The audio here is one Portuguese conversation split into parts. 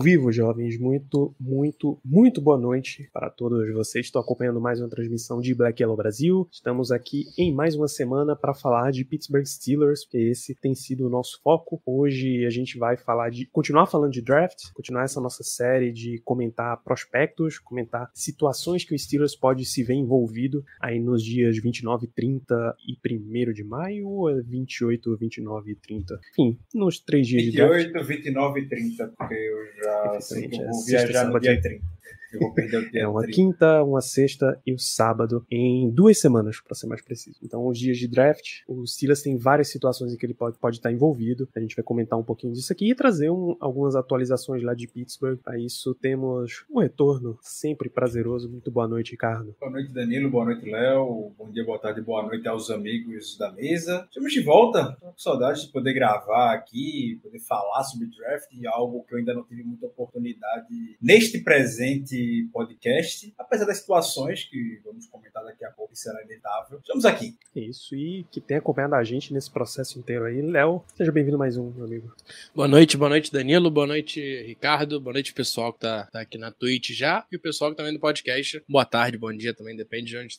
vivo, jovens, muito, muito, muito boa noite para todos vocês. Estou acompanhando mais uma transmissão de Black Yellow Brasil. Estamos aqui em mais uma semana para falar de Pittsburgh Steelers, porque esse tem sido o nosso foco. Hoje a gente vai falar de continuar falando de draft, continuar essa nossa série de comentar prospectos, comentar situações que o Steelers pode se ver envolvido aí nos dias 29, 30 e 1 de maio, ou 28, 29 e 30. Enfim, nos três dias 28, de draft. 28, 29 e 30, porque eu já sei que eu vou viajar no dia 30. Eu vou perder o dia É uma 30. quinta, uma sexta e o sábado em duas semanas, para ser mais preciso. Então, os dias de draft, o Steelers tem várias situações em que ele pode, pode estar envolvido. A gente vai comentar um pouquinho disso aqui e trazer um- algumas atualizações lá de Pittsburgh. Para isso, temos um retorno sempre prazeroso. Muito boa noite, Ricardo. Boa noite, Danilo. Boa noite, Léo. Bom dia, boa tarde, boa noite aos amigos da mesa. Estamos de volta. Estou com saudade de poder gravar aqui, poder falar sobre draft, algo que eu ainda não tive muita oportunidade neste presente podcast. Apesar das situações que vamos comentar daqui a pouco, será inevitável. Estamos aqui. Isso, e que tem acompanhado a gente nesse processo inteiro aí. Léo, seja bem-vindo mais um, meu amigo. Boa noite, boa noite, Danilo. Boa noite, Ricardo. Boa noite, pessoal que tá, tá aqui na Twitch já. E o pessoal que tá vendo o podcast. Boa tarde, bom dia também, depende de onde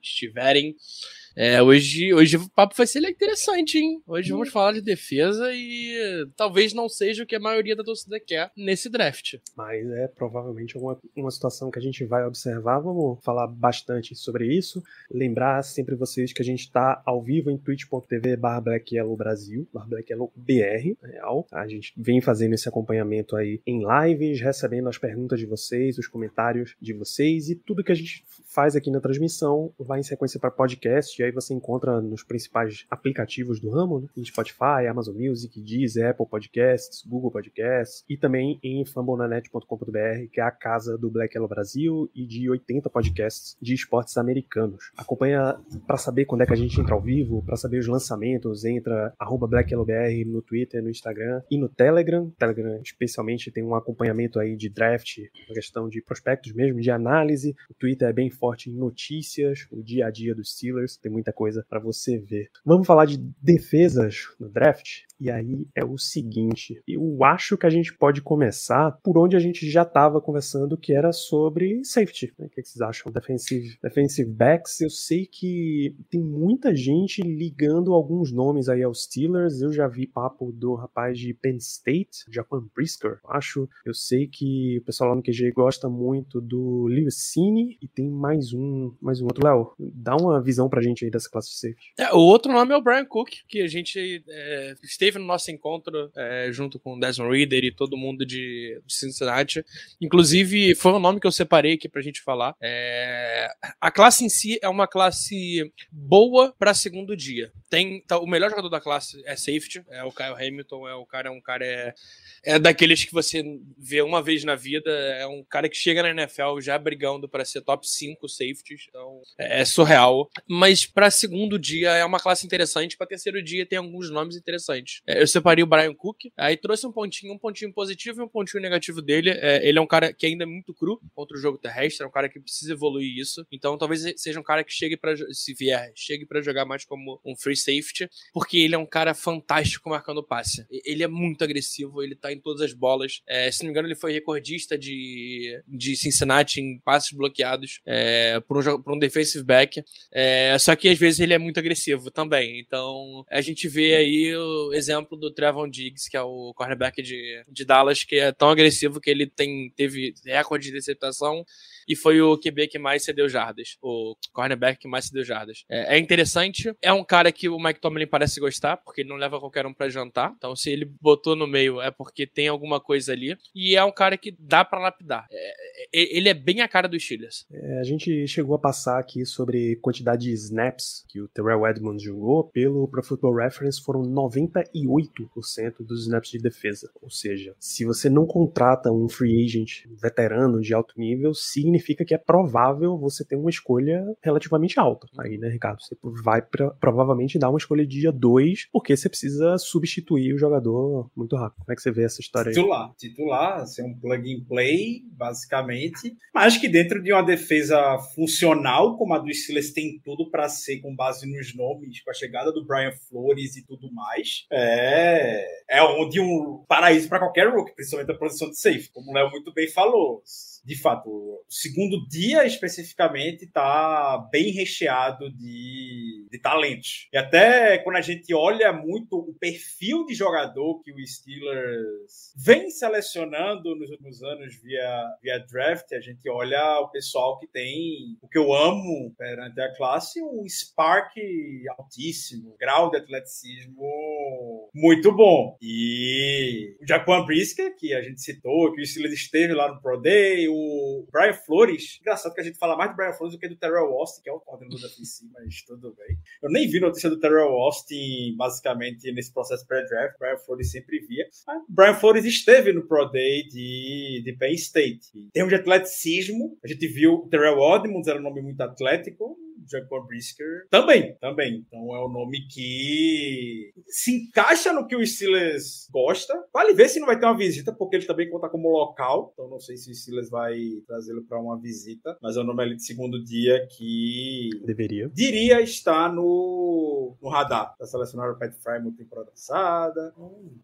estiverem. É, hoje, hoje o papo vai ser interessante, hein? Hoje vamos falar de defesa e talvez não seja o que a maioria da torcida quer nesse draft. mas é provavelmente uma, uma situação que a gente vai observar. Vamos falar bastante sobre isso. Lembrar sempre vocês que a gente está ao vivo em twitch.tv barra Brasil, BR, real. A gente vem fazendo esse acompanhamento aí em lives, recebendo as perguntas de vocês, os comentários de vocês e tudo que a gente faz aqui na transmissão vai em sequência para podcast aí você encontra nos principais aplicativos do ramo, né? em Spotify, Amazon Music, Deezer, Apple Podcasts, Google Podcasts e também em fambonanet.com.br, que é a casa do Black Yellow Brasil e de 80 podcasts de esportes americanos. Acompanha para saber quando é que a gente entra ao vivo, para saber os lançamentos, entra arroba Black Yellow BR no Twitter, no Instagram e no Telegram. Telegram especialmente tem um acompanhamento aí de draft, uma questão de prospectos mesmo, de análise. O Twitter é bem forte em notícias, o dia a dia dos Steelers, tem muita coisa para você ver. Vamos falar de defesas no draft? E aí é o seguinte, eu acho que a gente pode começar por onde a gente já estava conversando, que era sobre safety. né? O que vocês acham? Defensive, defensive backs, eu sei que tem muita gente ligando alguns nomes aí aos Steelers. Eu já vi papo do rapaz de Penn State, Jaquan Brisker, acho. Eu sei que o pessoal lá no QG gosta muito do Liucine e tem mais um, mais um outro. Léo, dá uma visão pra gente aí dessa classe de safety. É, o outro nome é o Brian Cook, que a gente é, esteve no nosso encontro é, junto com o Desmond Reader e todo mundo de, de Cincinnati. Inclusive, foi um nome que eu separei aqui pra gente falar. É, a classe em si é uma classe boa pra segundo dia. Tem tá, o melhor jogador da classe é safety, é o Kyle Hamilton, é o cara, um cara é, é daqueles que você vê uma vez na vida, é um cara que chega na NFL já brigando pra ser top 5 safeties, então é, é surreal. Mas pra segundo dia é uma classe interessante, pra terceiro dia tem alguns nomes interessantes. É, eu separei o Brian Cook, aí trouxe um pontinho, um pontinho positivo e um pontinho negativo dele. É, ele é um cara que ainda é muito cru contra o jogo terrestre, é um cara que precisa evoluir isso. Então talvez seja um cara que chegue para se vier, chegue pra jogar mais como um free safety, porque ele é um cara fantástico marcando passe. Ele é muito agressivo, ele tá em todas as bolas. É, se não me engano, ele foi recordista de, de Cincinnati em passes bloqueados é, por, um, por um defensive back. É, só que às vezes ele é muito agressivo também. Então a gente vê aí o exemplo do Trevon Diggs, que é o cornerback de, de Dallas, que é tão agressivo que ele tem, teve recorde de interceptação e foi o QB que mais cedeu jardas, o cornerback que mais cedeu jardas. É, é interessante, é um cara que o Mike Tomlin parece gostar, porque ele não leva qualquer um pra jantar, então se ele botou no meio é porque tem alguma coisa ali, e é um cara que dá pra lapidar. É, ele é bem a cara dos Steelers. É, a gente chegou a passar aqui sobre quantidade de snaps que o Terrell Edmonds jogou. Pelo Pro Football Reference foram 98% dos snaps de defesa. Ou seja, se você não contrata um free agent veterano de alto nível, significa que é provável você ter uma escolha relativamente alta. Aí, né, Ricardo? Você vai pra, provavelmente dar uma escolha dia 2, porque você precisa substituir o jogador muito rápido. Como é que você vê essa história aí? Titular, titular, ser um plug and play, basicamente. Mas que dentro de uma defesa funcional, como a do Steelers tem tudo para ser, com base nos nomes, com a chegada do Brian Flores e tudo mais, é, é onde um paraíso para qualquer rookie, principalmente a posição de safe, como o Léo muito bem falou de fato, o segundo dia especificamente está bem recheado de, de talentos. E até quando a gente olha muito o perfil de jogador que o Steelers vem selecionando nos últimos anos via, via draft, a gente olha o pessoal que tem o que eu amo perante a classe, um spark altíssimo, grau de atleticismo muito bom. E o Jaquan Brisker, que a gente citou, que o Steelers esteve lá no Pro Day, o Brian Flores. Engraçado que a gente fala mais do Brian Flores do que do Terrell Austin, que é o coordenador da PC, mas tudo bem. Eu nem vi notícia do Terrell Austin, basicamente, nesse processo pré-draft. Brian Flores sempre via. Mas Brian Flores esteve no Pro Day de, de Penn State. Em termos de atleticismo, a gente viu o Terrell Edmonds, era um nome muito atlético. Jacob Brisker também, também. Então é um nome que se encaixa no que o Steelers gosta. Vale ver se não vai ter uma visita, porque ele também conta como local. Então não sei se o Steelers vai trazê-lo para uma visita. Mas é um nome ali de segundo dia que Deveria. diria estar no, no radar. Tá selecionado o Pat Fry temporada passada.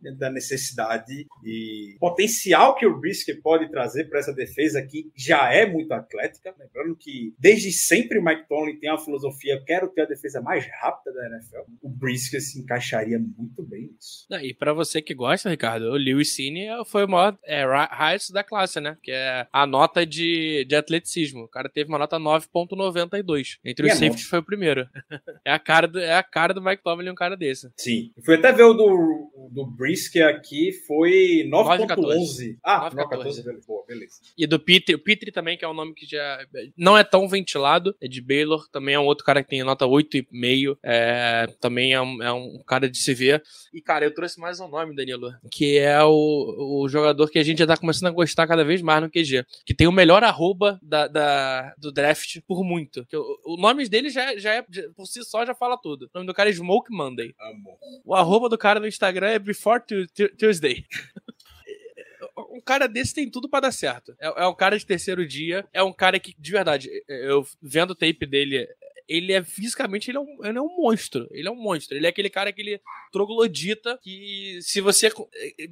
Dentro da necessidade e potencial que o Brisker pode trazer para essa defesa que já é muito atlética. Lembrando que desde sempre o Mike Tomlin tem a filosofia: quero ter a defesa mais rápida da NFL. O Brisker se encaixaria muito bem nisso. Não, E pra você que gosta, Ricardo, o Lewis Cine foi o maior é, highest da classe, né? Que é a nota de, de atleticismo. O cara teve uma nota 9.92. Entre E os é safeties foi o primeiro. é, a cara do, é a cara do Mike Tomlin um cara desse. Sim. Eu fui até ver o do, do Brisker aqui, foi 9.11. Ah, 9.14. 9.14, beleza. Boa, beleza. E do Petri, o Petri também, que é um nome que já não é tão ventilado, é de Baylor, também é um outro cara que tem nota 8,5, é, também é um, é um cara de se ver. E, cara, eu trouxe mais um nome, Danilo, que é o, o jogador que a gente já tá começando a gostar cada vez mais no QG, que tem o melhor arroba da, da- do draft por muito. O, o nome dele já, já é, por si só, já fala tudo. O nome do cara é Smoke Monday. Amo. O arroba do cara no Instagram é Before Tu- Tu- Tuesday. Cara desse tem tudo pra dar certo. É, é um cara de terceiro dia. É um cara que, de verdade, eu vendo o tape dele, ele é fisicamente ele é, um, ele é um monstro. Ele é um monstro. Ele é aquele cara, aquele troglodita que, se você.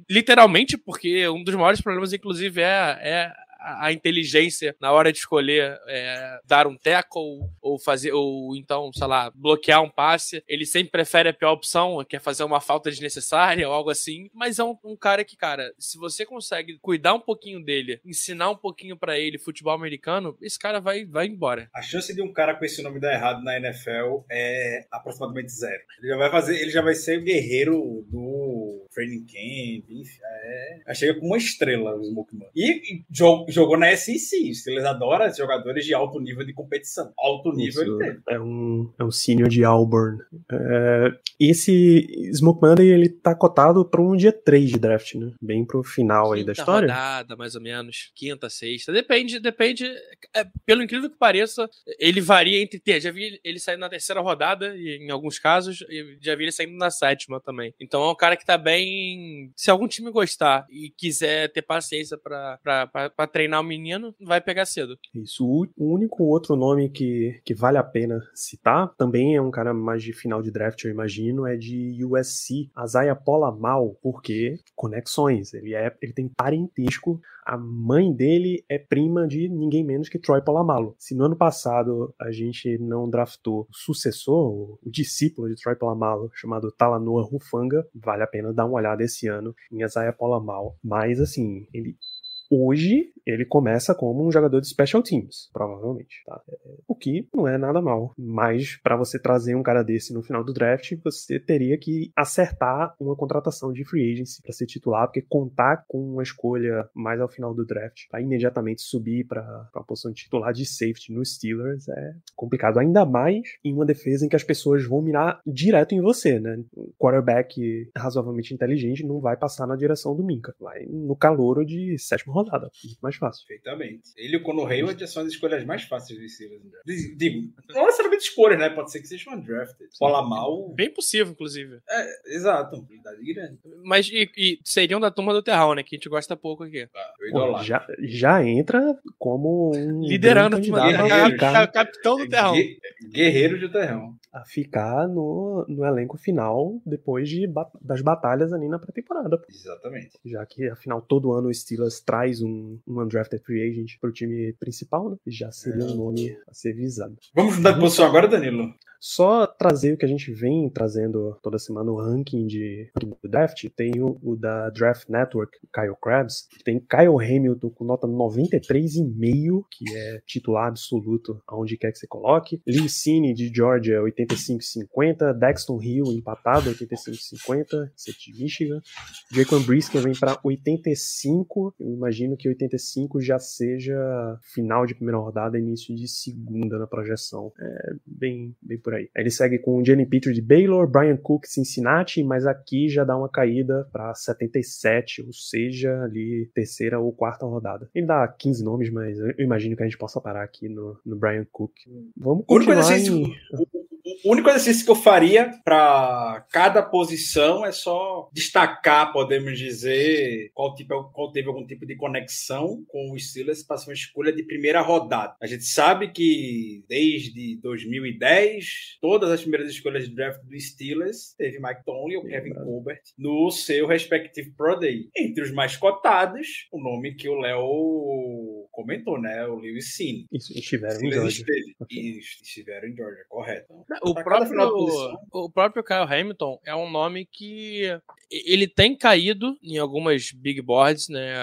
Literalmente, porque um dos maiores problemas, inclusive, é, é a inteligência na hora de escolher é, dar um tackle ou fazer ou então, sei lá, bloquear um passe. Ele sempre prefere a pior opção, que é fazer uma falta desnecessária ou algo assim. Mas é um, um cara que, cara, se você consegue cuidar um pouquinho dele, ensinar um pouquinho pra ele futebol americano, esse cara vai, vai embora. A chance de um cara com esse nome dar errado na NFL é aproximadamente zero. Ele já vai fazer, ele já vai ser o guerreiro do training camp, enfim, é, já chega com uma estrela o Smoke Man. E, e jo- jogou na SEC, eles adoram jogadores de alto nível de competição. Alto nível Isso ele teve. é um, é um senior de Auburn. É, esse Smoke Monday, ele tá cotado para um dia 3 de draft, né? Bem pro final aí da Quinta história. rodada, mais ou menos. Quinta, sexta. Depende, depende. é, pelo incrível que pareça, ele varia entre ter. Já vi ele saindo na terceira rodada, e em alguns casos, e já vi ele saindo na sétima também. Então é um cara que tá bem. Se algum time gostar e quiser ter paciência pra, pra treinar o menino, vai pegar cedo. Isso. O único outro nome que, que vale a pena citar, também é um cara mais de final de draft, eu imagino, é de USC, Isaiah Polamal, porque conexões. Ele, é, ele tem parentesco. A mãe dele é prima de ninguém menos que Troy Polamalu. Se no ano passado a gente não draftou o sucessor, o, discípulo de Troy Polamalu, chamado Talanoa Rufanga, vale a pena dar uma olhada esse ano em Isaiah Polamal. Mas assim, ele hoje ele começa como um jogador de special teams, provavelmente. Tá? O que não é nada mal. Mas para você trazer um cara desse no final do draft, você teria que acertar uma contratação de free agency para ser titular, porque contar com uma escolha mais ao final do draft para imediatamente subir para a posição de titular de safety no Steelers é complicado. Ainda mais em uma defesa em que as pessoas vão mirar direto em você, né? Um quarterback razoavelmente inteligente não vai passar na direção do Minka. Vai no calouro de sétima rodada. Muito mais fácil. Perfeitamente. Ele e o Conor Hayward são as escolhas mais fáceis de Steelers. Digo, não necessariamente escolhas, né? Pode ser que seja uma draft. Rola mal. Bem possível, inclusive. É, exato. Habilidade grande. Mas e, e seriam da turma do Terral, né? Que a gente gosta pouco aqui. Eu Pô, já, já entra como um Liderando a turma do Terral. Capitão do Terral. Gue- Guerreiro de terrão. a ficar no, no elenco final depois de, das batalhas ali na pré-temporada. Exatamente. Já que, afinal, todo ano o Steelers traz um, um undrafted free agent pro time principal, né? Já seria um nome a ser visado. Vamos mudar de posição agora, Danilo? Só trazer o que a gente vem trazendo toda semana, o ranking de do draft. Tem o, o da Draft Network, Kyle Krabs. Tem Kyle Hamilton com nota 93,5, que é titular absoluto aonde quer que você coloque. Lee Cine de Georgia, 85,50. Dexton Hill empatado, 85,50, safety de Michigan. Jaquan Brisker vem para 85. Eu imagino que 85 já seja final de primeira rodada, início de segunda na projeção. É bem, bem por aí. Ele segue com o Jenny Petrie de Baylor, Brian Cook Cincinnati, mas aqui já dá uma caída para 77, ou seja, ali terceira ou quarta rodada. Ele dá 15 nomes, mas eu imagino que a gente possa parar aqui no, no Brian Cook. Vamos continuar em... o- o- o único exercício que eu faria para cada posição é só destacar, podemos dizer, qual, tipo, qual teve algum tipo de conexão com os Steelers para ser uma escolha de primeira rodada. A gente sabe que desde 2010, todas as primeiras escolhas de draft dos Steelers teve Mike Tomlin ou Kevin. Colbert no seu respectivo Pro Day. Entre os mais cotados, o nome que o Léo comentou, né? O Lewis Cine. Isso, estiveram em Georgia. esteve- Ok. e estiveram em Georgia, correto. O Pra próprio, o próprio Kyle Hamilton é um nome que ele tem caído em algumas big boards, né?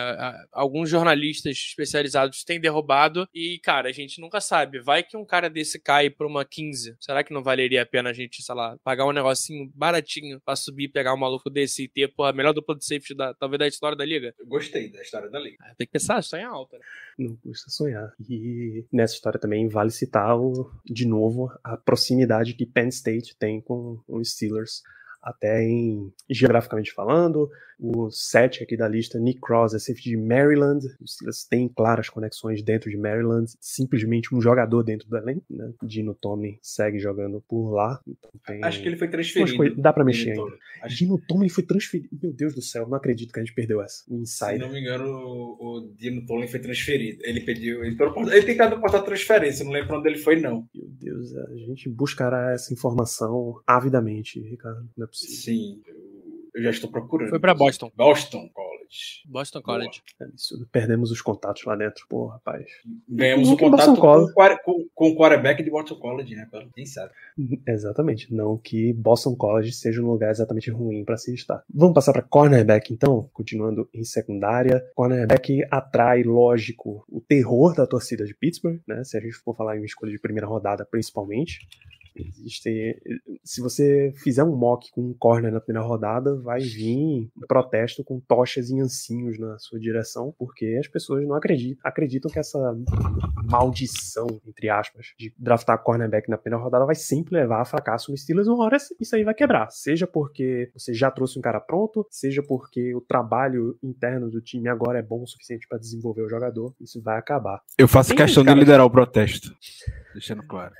Alguns jornalistas especializados têm derrubado e, cara, a gente nunca sabe. Vai que um cara desse cai pra uma 15. Será que não valeria a pena a gente, sei lá, pagar um negocinho baratinho pra subir e pegar um maluco desse e ter, pô, a melhor dupla de safety da, talvez da história da liga? Eu gostei da história da liga. Ah, Tem que pensar, é alta, né? Não custa sonhar. E nessa história também vale citar, o, de novo, a proximidade que Penn State tem com os Steelers. Até em geograficamente falando, o 7 aqui da lista, Nick Cross, é safety de Maryland. Os Steelers têm claras conexões dentro de Maryland. Simplesmente um jogador dentro do elenco, né? Dino Tomlin segue jogando por lá. Então tem Acho que ele foi transferido. coisas- dá pra mexer Ele ainda. Acho Dino Tomlin foi transferido. Meu Deus do céu, não acredito que a gente perdeu essa. O Se insider. não me engano, o, o Dino Tolin foi transferido. Ele pediu. Ele, tem tentado portar transferência, não lembro onde ele foi, não. Meu Deus, a gente buscará essa informação avidamente, Ricardo. Não é possível. Sim, eu, eu já estou procurando. Foi pra Boston. Boston College. Boston College. É absurdo. Perdemos os contatos lá dentro. Pô, rapaz. Ganhamos o que contato com, com, com o quarterback de Boston College, né? Quem sabe? Exatamente. Não que Boston College seja um lugar exatamente ruim para se estar. Vamos passar para cornerback, então? Continuando em secundária. Cornerback atrai, lógico, o terror da torcida de Pittsburgh, né? Se a gente for falar em uma escolha de primeira rodada, principalmente. Existe. Se você fizer um mock com um corner na primeira rodada, vai vir um protesto com tochas e ancinhos na sua direção, porque as pessoas não acreditam, acreditam que essa maldição, entre aspas, de draftar cornerback na primeira rodada vai sempre levar a fracasso no Steelers. Uma hora isso aí vai quebrar. Seja porque você já trouxe um cara pronto, seja porque o trabalho interno do time agora é bom o suficiente para desenvolver o jogador. Isso vai acabar. Eu faço Tem questão de liderar o protesto. Deixando claro.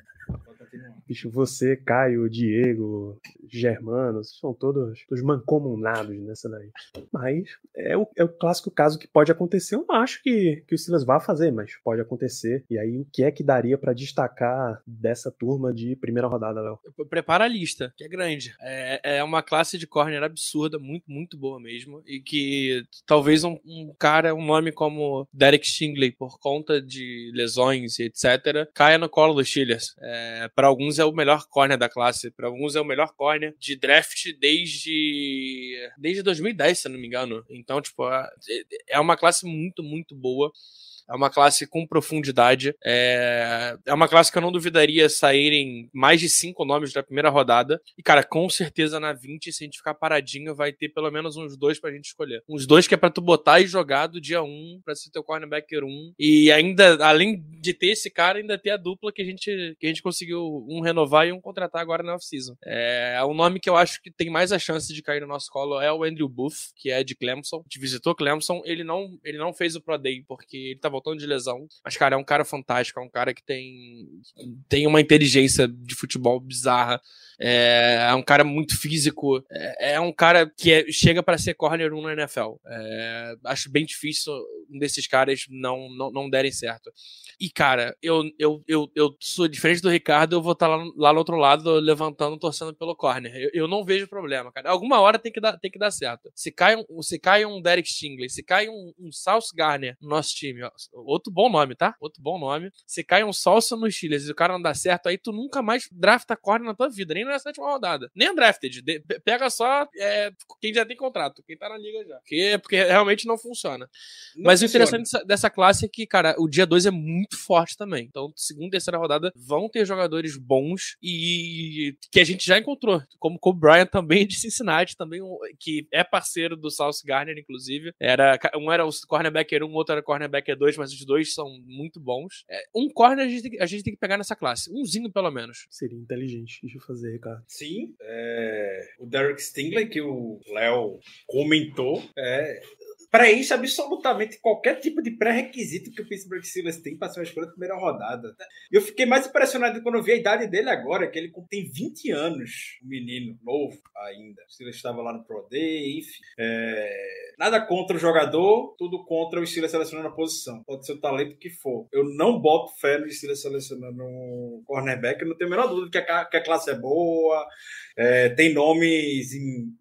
Bicho, você, Caio, Diego, Germano, são todos, todos mancomunados nessa daí. Mas é o, é o clássico caso que pode acontecer. Eu não acho que, que o Silas vá fazer, mas pode acontecer. E aí, o que é que daria pra destacar dessa turma de primeira rodada, Léo? Prepara a lista, que é grande. É, é uma classe de corner absurda, muito, muito boa mesmo. E que talvez um, um cara, um nome como Derek Stingley, por conta de lesões e etc., caia no colo dos Steelers. É, para alguns é o melhor corner da classe, para alguns é o melhor corner de draft desde desde 2010, se não me engano. Então, tipo, é é uma classe muito, muito boa. É uma classe com profundidade. É, é uma classe que eu não duvidaria saírem mais de cinco nomes da primeira rodada. E, cara, com certeza na 20, se a gente ficar paradinho, vai ter pelo menos uns dois pra gente escolher. Uns dois que é pra tu botar e jogar do dia 1 um, pra ser teu cornerbacker 1. Um. E ainda, além de ter esse cara, ainda ter a dupla que a gente, que a gente conseguiu um renovar e um contratar agora na off-season. É, é um nome que eu acho que tem mais a chance de cair no nosso colo é o Andrew Booth, que é de Clemson. A gente visitou Clemson, ele não, ele não fez o Pro Day porque ele tá voltando de lesão. Mas, cara, é um cara fantástico, é um cara que tem, tem uma inteligência de futebol bizarra. É, é um cara muito físico. É, é um cara que é, chega para ser corner 1 na NFL. É, acho bem difícil um desses caras não, não, não derem certo. E, cara, eu, eu, eu, eu sou diferente do Ricardo, eu vou estar tá lá, lá no outro lado levantando, torcendo pelo corner. Eu, eu não vejo problema, cara. Alguma hora tem que dar, tem que dar certo. Se cai um, se cai um Derek Stingley, se cai um, um South Garner no nosso time, ó, outro bom nome, tá? Outro bom nome. Se cai um Salsa no Steelers e o cara não dá certo, aí tu nunca mais drafta corner na tua vida, nem na sétima rodada. Nem undrafted. De, pega só é, quem já tem contrato, quem tá na liga já. Porque, porque realmente não funciona. Não Mas funciona. o interessante dessa, dessa, classe é que, cara, o dia 2 é muito forte também. Então, segunda e terceira rodada vão ter jogadores bons e que a gente já encontrou. Como o Brian também de Cincinnati, também que é parceiro do South Garner, inclusive. Era, um era o cornerbacker 1, um, outro era o cornerbacker 2, mas os dois são muito bons. É, um corner a gente, tem, a gente tem que pegar nessa classe. Umzinho, pelo menos. Seria inteligente de fazer, Ricardo. Sim. É, o Derek Stingley, que o Léo comentou, é, preenche absolutamente qualquer tipo de pré-requisito que o Pittsburgh Steelers tem para ser uma escolha de primeira rodada. E eu fiquei mais impressionado quando eu vi a idade dele agora, que ele tem 20 anos, um menino novo ainda. O Steelers estava lá no Pro Day, enfim. É... Nada contra o jogador, tudo contra o Steelers selecionando a posição. Pode ser o talento que for. Eu não boto fé no Steelers selecionando um cornerback, eu não tenho a menor dúvida que a, que a classe é boa, é, tem nomes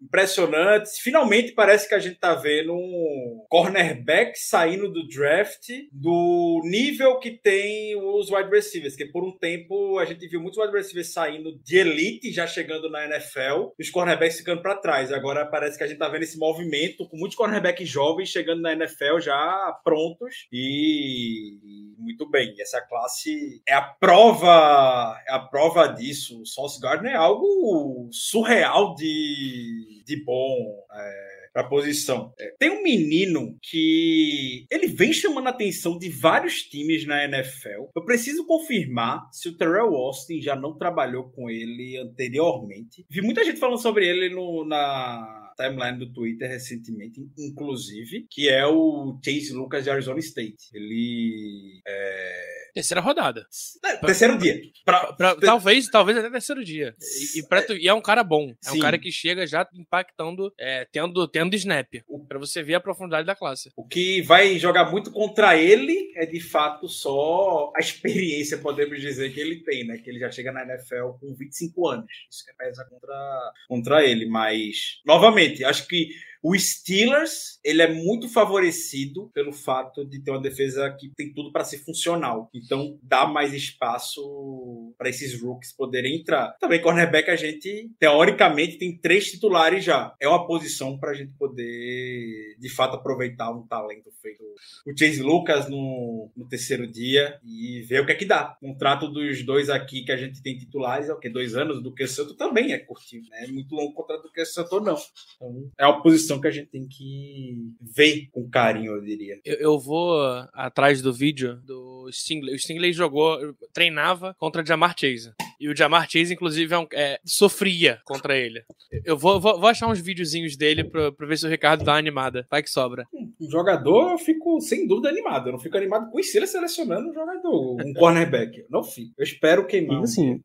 impressionantes. Finalmente parece que a gente tá vendo um cornerback saindo do draft do nível que tem os wide receivers, que por um tempo a gente viu muitos wide receivers saindo de elite, já chegando na NFL, e os cornerbacks ficando para trás. Agora parece que a gente tá vendo esse movimento com muitos cornerbacks jovens chegando na NFL já prontos e muito bem. Essa classe é a prova, é a prova disso. O Sauce Gardner é algo surreal de, de bom. É, para posição. É, tem um menino que ele vem chamando a atenção de vários times na NFL. Eu preciso confirmar se o Terrell Austin já não trabalhou com ele anteriormente. Vi muita gente falando sobre ele no, na timeline do Twitter recentemente, inclusive, que é o Chase Lucas de Arizona State. Ele é Terceira rodada. É, terceiro dia. Pra, pra. Talvez, talvez até terceiro dia. E, e, pra, e, é um cara bom. É Sim. um cara que chega já impactando, é, tendo, tendo snap. para você ver a profundidade da classe. O que vai jogar muito contra ele é de fato só a experiência, podemos dizer, que ele tem, né? Que ele já chega na NFL com 25 anos. Isso que pesa contra, contra ele. Mas, novamente, acho que o Steelers, ele é muito favorecido pelo fato de ter uma defesa que tem tudo para ser funcional. Então, dá mais espaço para esses rookies poderem entrar. Também cornerback a gente teoricamente tem três titulares já. É uma posição para a gente poder de fato aproveitar um talento feito o Chase Lucas no, no terceiro dia e ver o que é que dá. O contrato dos dois aqui que a gente tem titulares é o que dois anos do que Santo também é curtinho, né? É muito longo o contrato do que Santo não. Então, é uma posição que a gente tem que ver com carinho, eu diria. Eu, eu vou atrás do vídeo do Stingley. O Stingley jogou, treinava contra Jamar Chase. E o Jamar Chase, inclusive, é um, é, sofria contra ele. Eu vou, vou, vou, achar uns videozinhos dele pra, pra ver se o Ricardo dá uma animada. Vai que sobra. Um jogador, eu fico sem dúvida animado. Eu não fico animado com o Steelers selecionando um jogador, um cornerback. Eu não fico. Eu espero queimar. E assim,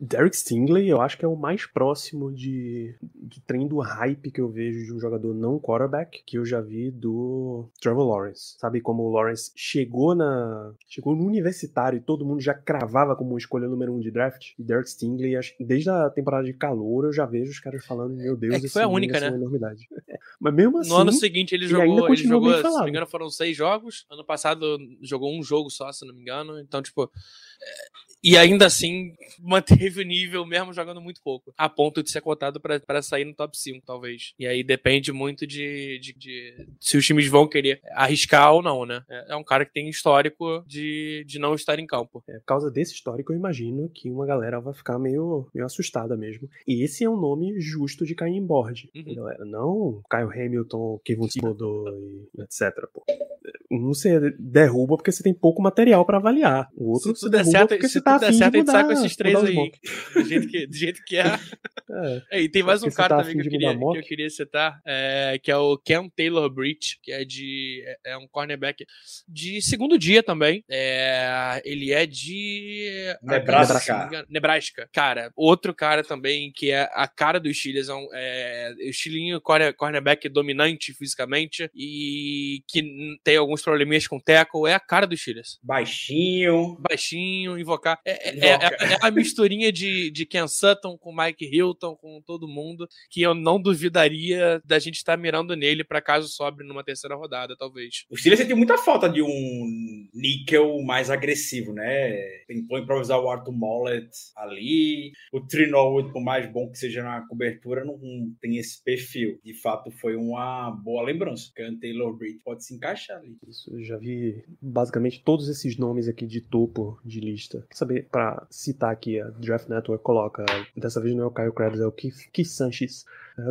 Derek Stingley, eu acho que é o mais próximo de, de trem do hype que eu vejo de um jogador não quarterback que eu já vi do Trevor Lawrence. Sabe como o Lawrence chegou na chegou no universitário e todo mundo já cravava como escolha número um de draft? E Derek Stingley, desde a temporada de calor, eu já vejo os caras falando, meu Deus, é que foi a única, né? É enormidade. Mas mesmo assim, No ano seguinte ele ele jogou, ele jogou, se não me engano, foram seis jogos. Ano passado jogou um jogo só, se não me engano. Então, tipo. É, E ainda assim manteve o nível, mesmo jogando muito pouco. A ponto de ser cotado pra sair no top 5, talvez. E aí depende muito de, de- de se os times vão querer arriscar ou não, né? É é um cara que tem histórico de, de não estar em campo. É, por causa desse histórico, eu imagino que uma galera vai ficar meio, meio assustada mesmo. E esse é um nome justo de cair em board, Uhum. galera. Não Kyle Hamilton, Kevin Thibodeau e etc. Pô. Um você derruba porque você tem pouco material pra avaliar. O outro se você der certo, porque se você tá tudo der certo, a de gente sai mudar, com esses três mudar aí. Do jeito que, do jeito que é. É. É, e tem mais um cara tá também que eu, queria, mudar que eu queria citar, é, que é o Ken Taylor Breach, que é de. É, é um cornerback de segundo dia também. É, ele é de. Nebraska. Nebraska. Cara, outro cara também que é a cara do Steelers, é, um, é o estilinho corner- cornerback dominante fisicamente e que tem alguns probleminhas com tackle, é a cara do Steelers Baixinho. baixinho, invocar. É, é- Invocar. é- é a misturinha de, de Ken Sutton com Mike Hilton, com todo mundo, que eu não duvidaria da gente estar mirando nele pra caso sobre numa terceira rodada, talvez. O Steelers sentiu muita falta de um níquel mais agressivo, né? Tentou improvisar o Arthur Mollett ali. O Trinowood, por mais bom que seja na cobertura, não tem esse perfil. De fato, foi uma boa lembrança. O Taylor Breed pode se encaixar ali. Isso, eu já vi basicamente todos esses nomes aqui de topo de lista. Quer saber, pra citar aqui, a Draft Network coloca, dessa vez não é o Kyle Krabs, é o Keith, Keith Sanchez,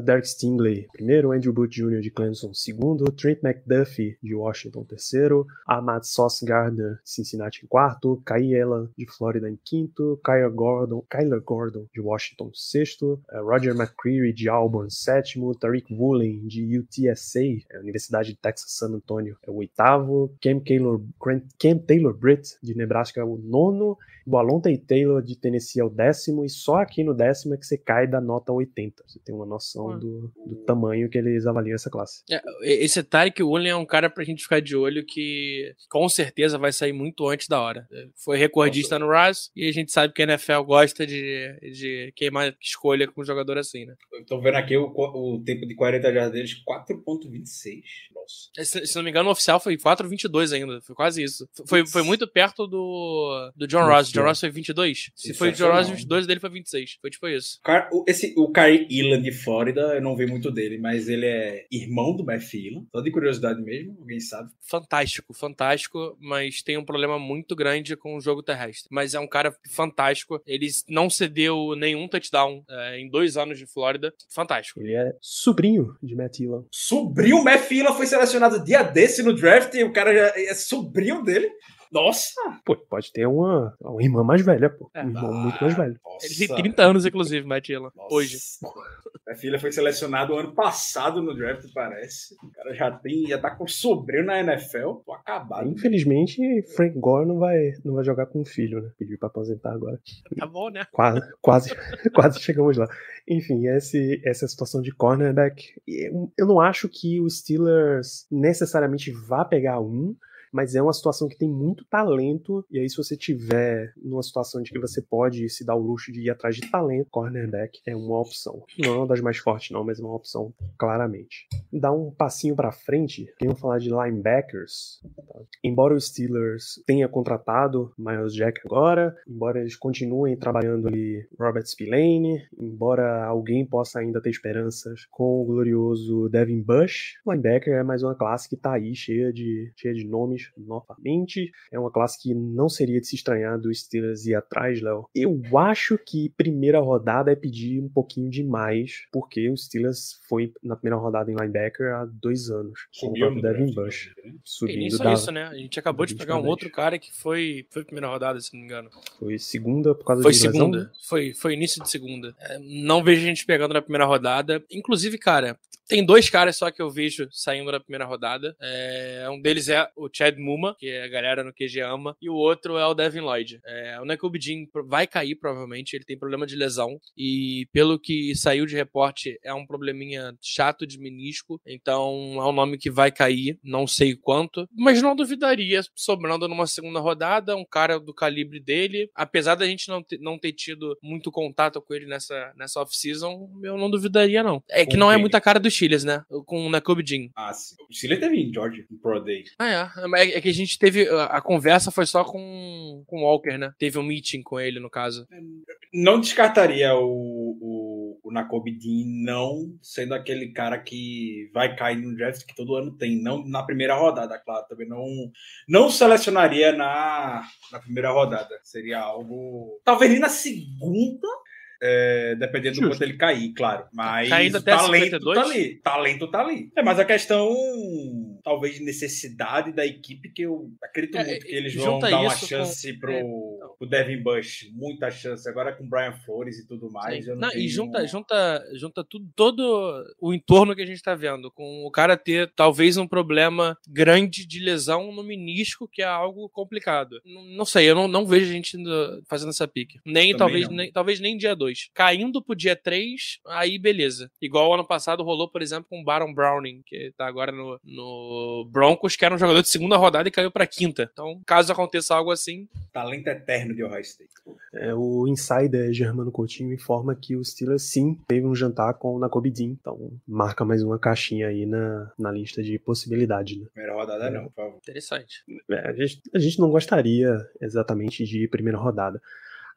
Derek Stingley, primeiro, Andrew Booth Jr. de Clemson, segundo, Trent McDuffie de Washington, terceiro, Ahmad Sauce Gardner de Cincinnati em quarto, Kai Allen de Flórida em quinto, Kyler Gordon, Kyler Gordon de Washington, sexto, é, Roger McCreary de Auburn, sétimo, Tariq Woolen de UTSA, é, Universidade de Texas San Antonio, é o oitavo, Cam Taylor, Cam Taylor Britt de Nebraska é o nono, o Alonte Taylor de Tennessee é o décimo, e só aqui no décimo é que você cai da nota 80. Você tem uma noção Do, do tamanho que eles avaliam essa classe. É, esse Tarek Woolen é um cara pra gente ficar de olho que com certeza vai sair muito antes da hora. É, Foi recordista no RAS e a gente sabe que a NFL gosta de, de queimar escolha com um jogador assim, né? Tô vendo aqui o, o tempo de 40 jardas deles, 4.26. Nossa. Se, se não me engano, o oficial foi 4,22 ainda. Foi quase isso. Foi, foi muito perto do, do John Ross. John. Ross foi 22. Se foi o John Ross Sensacional. 22, o dele foi 26. Foi tipo isso. O, cara, o, esse, o Kyrie Elam de Flórida, eu não vi muito dele, mas ele é irmão do Matt Elam. Só de curiosidade mesmo, alguém sabe. Fantástico, fantástico, mas tem um problema muito grande com o jogo terrestre. Mas é um cara fantástico. Ele não cedeu nenhum touchdown é, em dois anos de Flórida. Fantástico. Ele é sobrinho de Matt Elam. Sobrinho, Elam foi selecionado dia desse no draft e o cara já é sobrinho dele. Nossa! Pô, pode ter uma, uma irmã mais velha, pô. É. um irmão muito mais velho. Nossa. Ele tem 30 anos, inclusive, Nossa. hoje. Minha filha foi selecionado ano passado no draft, parece. O cara já tem, já tá com sobrinho na NFL. Tô acabado. Infelizmente, Frank Gore não vai, não vai jogar com o filho, né? Pediu pra aposentar agora. Tá bom, né? Quase, quase, quase chegamos lá. Enfim, esse, essa situação de cornerback. Eu eu não acho que o Steelers necessariamente vá pegar um, mas é uma situação que tem muito talento. E aí, se você tiver numa situação de que você pode se dar o luxo de ir atrás de talento, cornerback é uma opção. Não é uma das mais fortes, não, mas é uma opção, claramente. Dar um passinho pra frente, vamos falar de linebackers. tá? Embora o Steelers tenha contratado Miles Jack agora, embora eles continuem trabalhando ali Robert Spillane, embora alguém possa ainda ter esperanças com o glorioso Devin Bush, linebacker é mais uma classe que tá aí cheia de, cheia de nomes novamente. É uma classe que não seria de se estranhar do Steelers ir atrás, Léo. Eu acho que primeira rodada é pedir um pouquinho demais, porque o Steelers foi na primeira rodada em linebacker há dois anos. com o Subiu próprio no Devin Bush. né? E Subindo nem só da, isso, né? A gente acabou de pegar um 20 outro cara que foi, foi primeira rodada, se não me engano. Foi segunda por causa Foi de lesão. segunda. Foi, foi início de segunda. É, não vejo a gente pegando na primeira rodada. Inclusive, cara, tem dois caras só que eu vejo saindo na primeira rodada. É, um deles é o Chad Chad Muma, que a galera no QG ama, e o outro é o Devin Lloyd. É, o Nakobe Dean vai cair, provavelmente, ele tem problema de lesão, e pelo que saiu de reporte, é um probleminha chato de menisco, então é um nome que vai cair, não sei quanto, mas não duvidaria, sobrando numa segunda rodada, um cara do calibre dele, apesar da gente não ter, não ter tido muito contato com ele nessa, nessa off-season, eu não duvidaria, não. É que não é muita cara do Chiles, né? Com o Nakobe Dean. Ah, sim. O Steelers teve em George, em Pro Day. Ah, é. É é que a gente teve. A a conversa foi só com, com o Walker, né? Teve um meeting com ele, no caso. Não descartaria o, o, o Nakobe Dean não sendo aquele cara que vai cair no draft que todo ano tem. Não na primeira rodada, claro. Também não, não selecionaria na, na primeira rodada. Seria algo. Talvez na segunda. É, dependendo do Justo. quanto ele cair, claro. Mas Caindo o talento 52? tá ali. Talento tá ali. É, mas a questão, talvez, de necessidade da equipe, que eu acredito É, muito que e- eles vão dar uma isso com- chance pro, é, pro Devin Bush. Muita chance. Agora com o Brian Flores e tudo mais. Não Não, tenho... e junta, junta, junta tudo, todo o entorno que a gente tá vendo, com o cara ter talvez um problema grande de lesão no menisco, que é algo complicado. N- Não sei, eu não, não vejo a gente fazendo essa pique. Nem Também talvez, não. nem talvez nem dia 2. Caindo pro dia 3, aí beleza. Igual ano passado rolou, por exemplo, com o Baron Browning, que tá agora no, no Broncos, que era um jogador de segunda rodada e caiu pra quinta. Então, caso aconteça algo assim, Talento eterno de Ohio State. É, o insider Germano Coutinho informa que o Steelers sim teve um jantar com o Nakobe Dean. Então marca mais uma caixinha aí na, na lista de possibilidades. Né? Primeira rodada não, por favor. interessante. É, a, gente, a gente não gostaria exatamente de primeira rodada.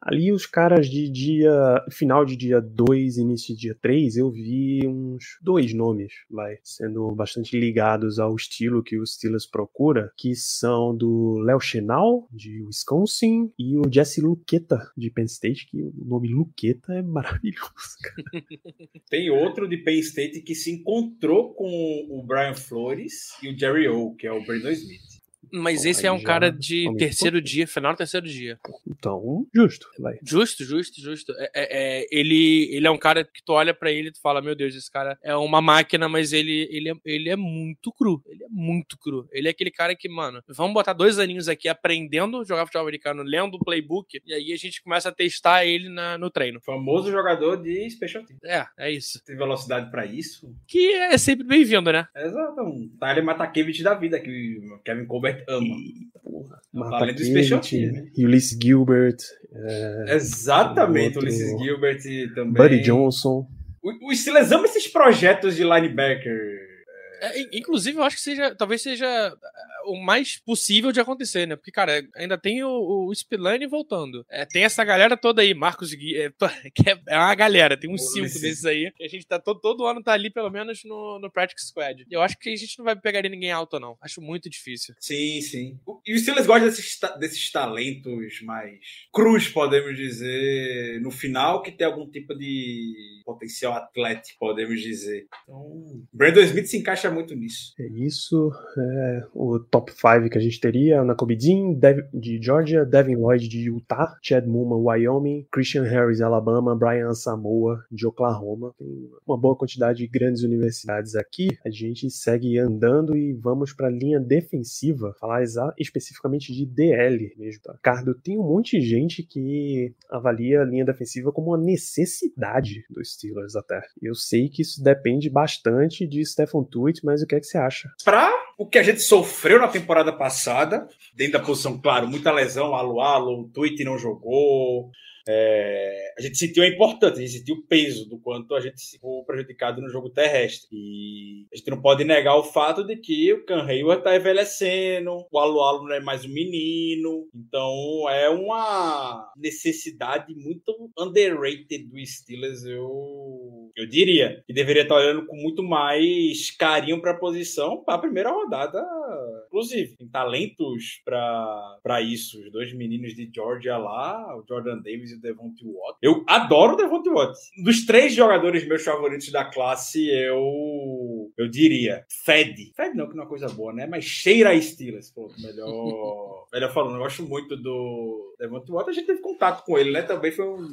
Ali os caras de dia. final de dia 2, início de dia 3, eu vi uns dois nomes, vai, sendo bastante ligados ao estilo que o Steelers procura, que são do Léo Chenal, de Wisconsin, e o Jesse Luqueta, de Penn State, que o nome Luqueta é maravilhoso. Tem outro de Penn State que se encontrou com o Brian Flores e o Jerry O, que é o Brandon Smith. Mas esse é um já cara de terceiro dia, final do terceiro dia. Então, justo, vai. Justo, justo, justo. É, é- é, ele, ele é um cara que tu olha pra ele e tu fala, meu Deus, esse cara é uma máquina, mas ele, ele, é, ele é muito cru. Ele é muito cru. Ele é aquele cara que, mano, vamos botar dois aninhos aqui aprendendo a jogar futebol americano, lendo o playbook, e aí a gente começa a testar ele na- no treino. Famoso jogador de Special Teams. É, é isso. Tem velocidade pra isso? Que é sempre bem-vindo, né? Exato. Um Tyler Matakevich da vida, que o Kevin Colbert ama. Porra. É um Marta talento special team, né? Ulysses Gilbert, Exatamente, outro- Ulysses Gilbert também. Buddy Johnson. O, o Steelers ama esses projetos de linebacker. É, in- inclusive, eu acho que seja, talvez seja é, o mais possível de acontecer, né? Porque, cara, ainda tem o, o Spillane voltando. É, tem essa galera toda aí, Marcos Gui, é, que é, é uma galera, tem uns Pô, cinco esse- desses aí. A gente tá todo, todo ano tá ali, pelo menos, no, no Practice Squad. Eu acho que a gente não vai pegar ninguém alto, não. Acho muito difícil. Sim, sim. E o Steelers gosta desses, desses talentos mais cruz, podemos dizer, no final, que tem algum tipo de potencial atlético, podemos dizer. Então, Brandon Smith se encaixa muito nisso. É isso. É, o top 5 que a gente teria: Nakobe Dean, de Georgia, Devin Lloyd de Utah, Chad Muma, Wyoming, Christian Harris, Alabama, Brian Samoa, de Oklahoma. Tem uma boa quantidade de grandes universidades aqui. A gente segue andando e vamos para a linha defensiva, falar especificamente de DL mesmo. Tá? Cardo, tem um monte de gente que avalia a linha defensiva como uma necessidade dos Steelers até. Eu sei que isso depende bastante de Stephen Tuitt, mas o que é que você acha? Pra o que a gente sofreu na temporada passada, dentro da posição, claro, muita lesão, alo-alo, o Tweet não jogou. É, a gente sentiu a importância, a gente sentiu o peso do quanto a gente ficou prejudicado no jogo terrestre. E a gente não pode negar o fato de que o Can Hayward tá envelhecendo, o Alualo não é mais um menino. Então é uma necessidade muito underrated do Steelers, eu, eu diria. E deveria estar olhando com muito mais carinho para a posição para a primeira rodada, inclusive. Tem talentos para isso. Os dois meninos de Georgia lá, o Jordan Davis e o Devontae Watt. Eu adoro o Devontae Watt. Dos três jogadores meus favoritos da classe, eu eu diria Fed. Fed não, que não é uma coisa boa, né? Mas cheira a Steelers. Pô, melhor, melhor falando. Eu gosto muito do, Devontae Walker, a gente teve contato com ele, né? Também foi um,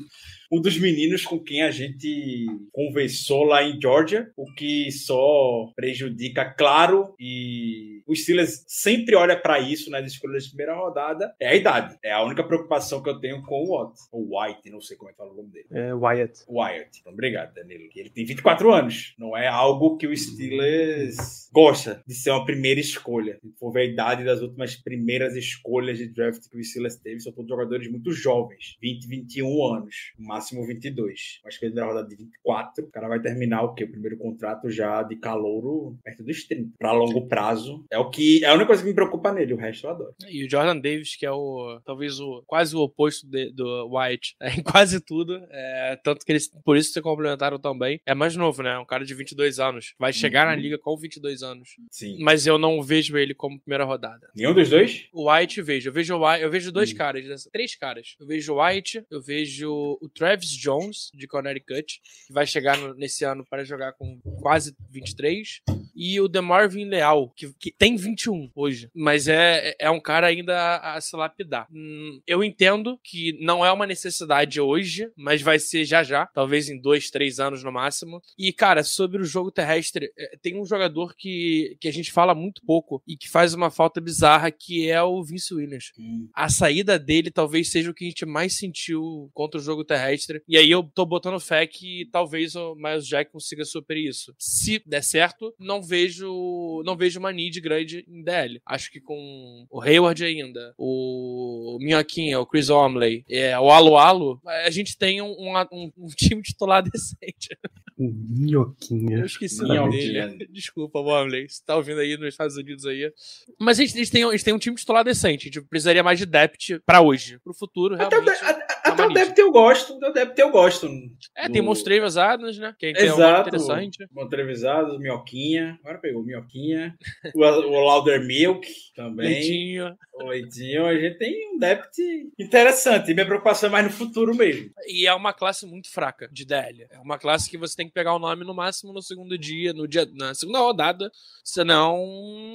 um dos meninos com quem a gente conversou lá em Georgia, o que só prejudica, claro, e o Steelers sempre olha para isso nas escolhas de primeira rodada, é a idade. É a única preocupação que eu tenho com o Watt. O White, não sei como é que fala o nome dele. É, Wyatt. Wyatt. Então, obrigado, Danilo. Ele tem 24 anos. Não é algo que o Steelers gosta de ser uma primeira escolha. Se for ver a idade das últimas primeiras escolhas de draft que o Steelers teve, são todos jogadores muito jovens. 20, 21 anos. No máximo 22. Acho que ele na rodada de 24. O cara vai terminar o quê? O primeiro contrato já de calouro perto dos 30. Pra longo prazo. É o que. É a única coisa que me preocupa nele. O resto eu adoro. E o Jordan Davis, que é o talvez o quase o oposto de- do White é, em quase tudo. é, tanto que eles por isso se complementaram também. É mais novo, né? Um cara de 22 anos. Vai chegar na liga com 22 anos. Sim. Mas eu não vejo ele como primeira rodada. Nenhum dos dois? O White vejo. Eu vejo, White, eu vejo dois Hum. caras, dessa- três caras. Eu vejo o White, eu vejo o Travis Jones, de Connecticut, que vai chegar no- nesse ano para jogar com quase 23. E o DeMarvin Leal, que, que tem 21 hoje. Mas é, é um cara ainda a, a se lapidar. Hum, eu entendo que não é uma necessidade hoje, mas vai ser já já. Talvez em dois, três anos no máximo. E, cara, sobre o jogo terrestre, é, tem um jogador que, que a gente fala muito pouco e que faz uma falta bizarra, que é o Vince Williams. A saída dele talvez seja o que a gente mais sentiu contra o jogo terrestre. E aí eu tô botando fé que talvez o Miles Jack consiga superar isso. Se der certo, não vejo não vejo uma need grande em DL. Acho que com o Hayward ainda, o Minhoquinha, o Chris Omley, é, o Alo Alo, a gente tem um, um- um time titular decente. Um minhoquinha. Eu esqueci o nome dele. Desculpa, Wamley. Você tá ouvindo aí nos Estados Unidos aí. Mas a gente, a gente tem, a gente tem um time titular decente. A gente precisaria mais de depth pra hoje. Pro futuro, o, realmente. até- até o Manite. Depth eu gosto. Até o Depth eu gosto. É, tem do- Monstreivas Adams, né? Que tem um Exato. interessante. Montrevisado, Minhoquinha. Agora pegou Minhoquinha. O, o Lauder Milk também. Leitinho. O Leitinho. A gente tem um depth interessante. E minha preocupação é mais no futuro mesmo. E é uma classe muito fraca de DL. É uma classe que você tem que pegar o nome no máximo no segundo dia, no dia, na segunda rodada. Senão,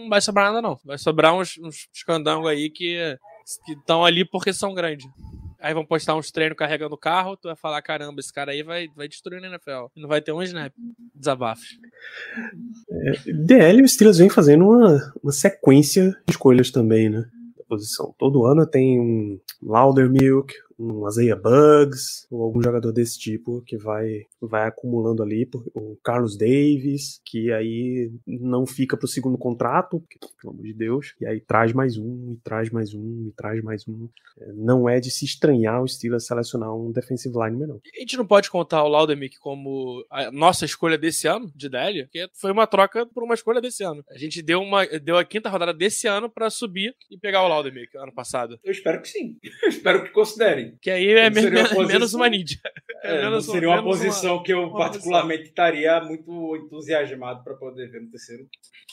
não vai sobrar nada, não. Vai sobrar uns, uns candangos aí que estão ali porque são grandes. Aí vão postar uns treinos carregando o carro, tu vai falar, caramba, esse cara aí vai, vai destruir a NFL. E não vai ter um snap. Desabafo. DL, o Steelers vem fazendo uma, uma sequência de escolhas também, né? Posição. Todo ano tem um Laudermilk, um Isaiah Bugs, ou algum jogador desse tipo que vai, vai acumulando ali. por- O Carlos Davis, que aí não fica pro segundo contrato, porque, pelo amor de Deus, e aí traz mais um, e traz mais um, e traz mais um. É, Não é de se estranhar o Steelers selecionar um defensive lineman, não. A gente não pode contar o Laudemick como a nossa escolha desse ano, de DL, porque foi uma troca por uma escolha desse ano. A gente deu, uma, deu a quinta rodada desse ano pra subir e pegar o Laudemick ano passado. Eu espero que sim. Eu espero que considerem. Que aí é uma posição- menos uma need. É, não menos- seria uma posição que eu uma particularmente estaria muito entusiasmado para poder ver no terceiro.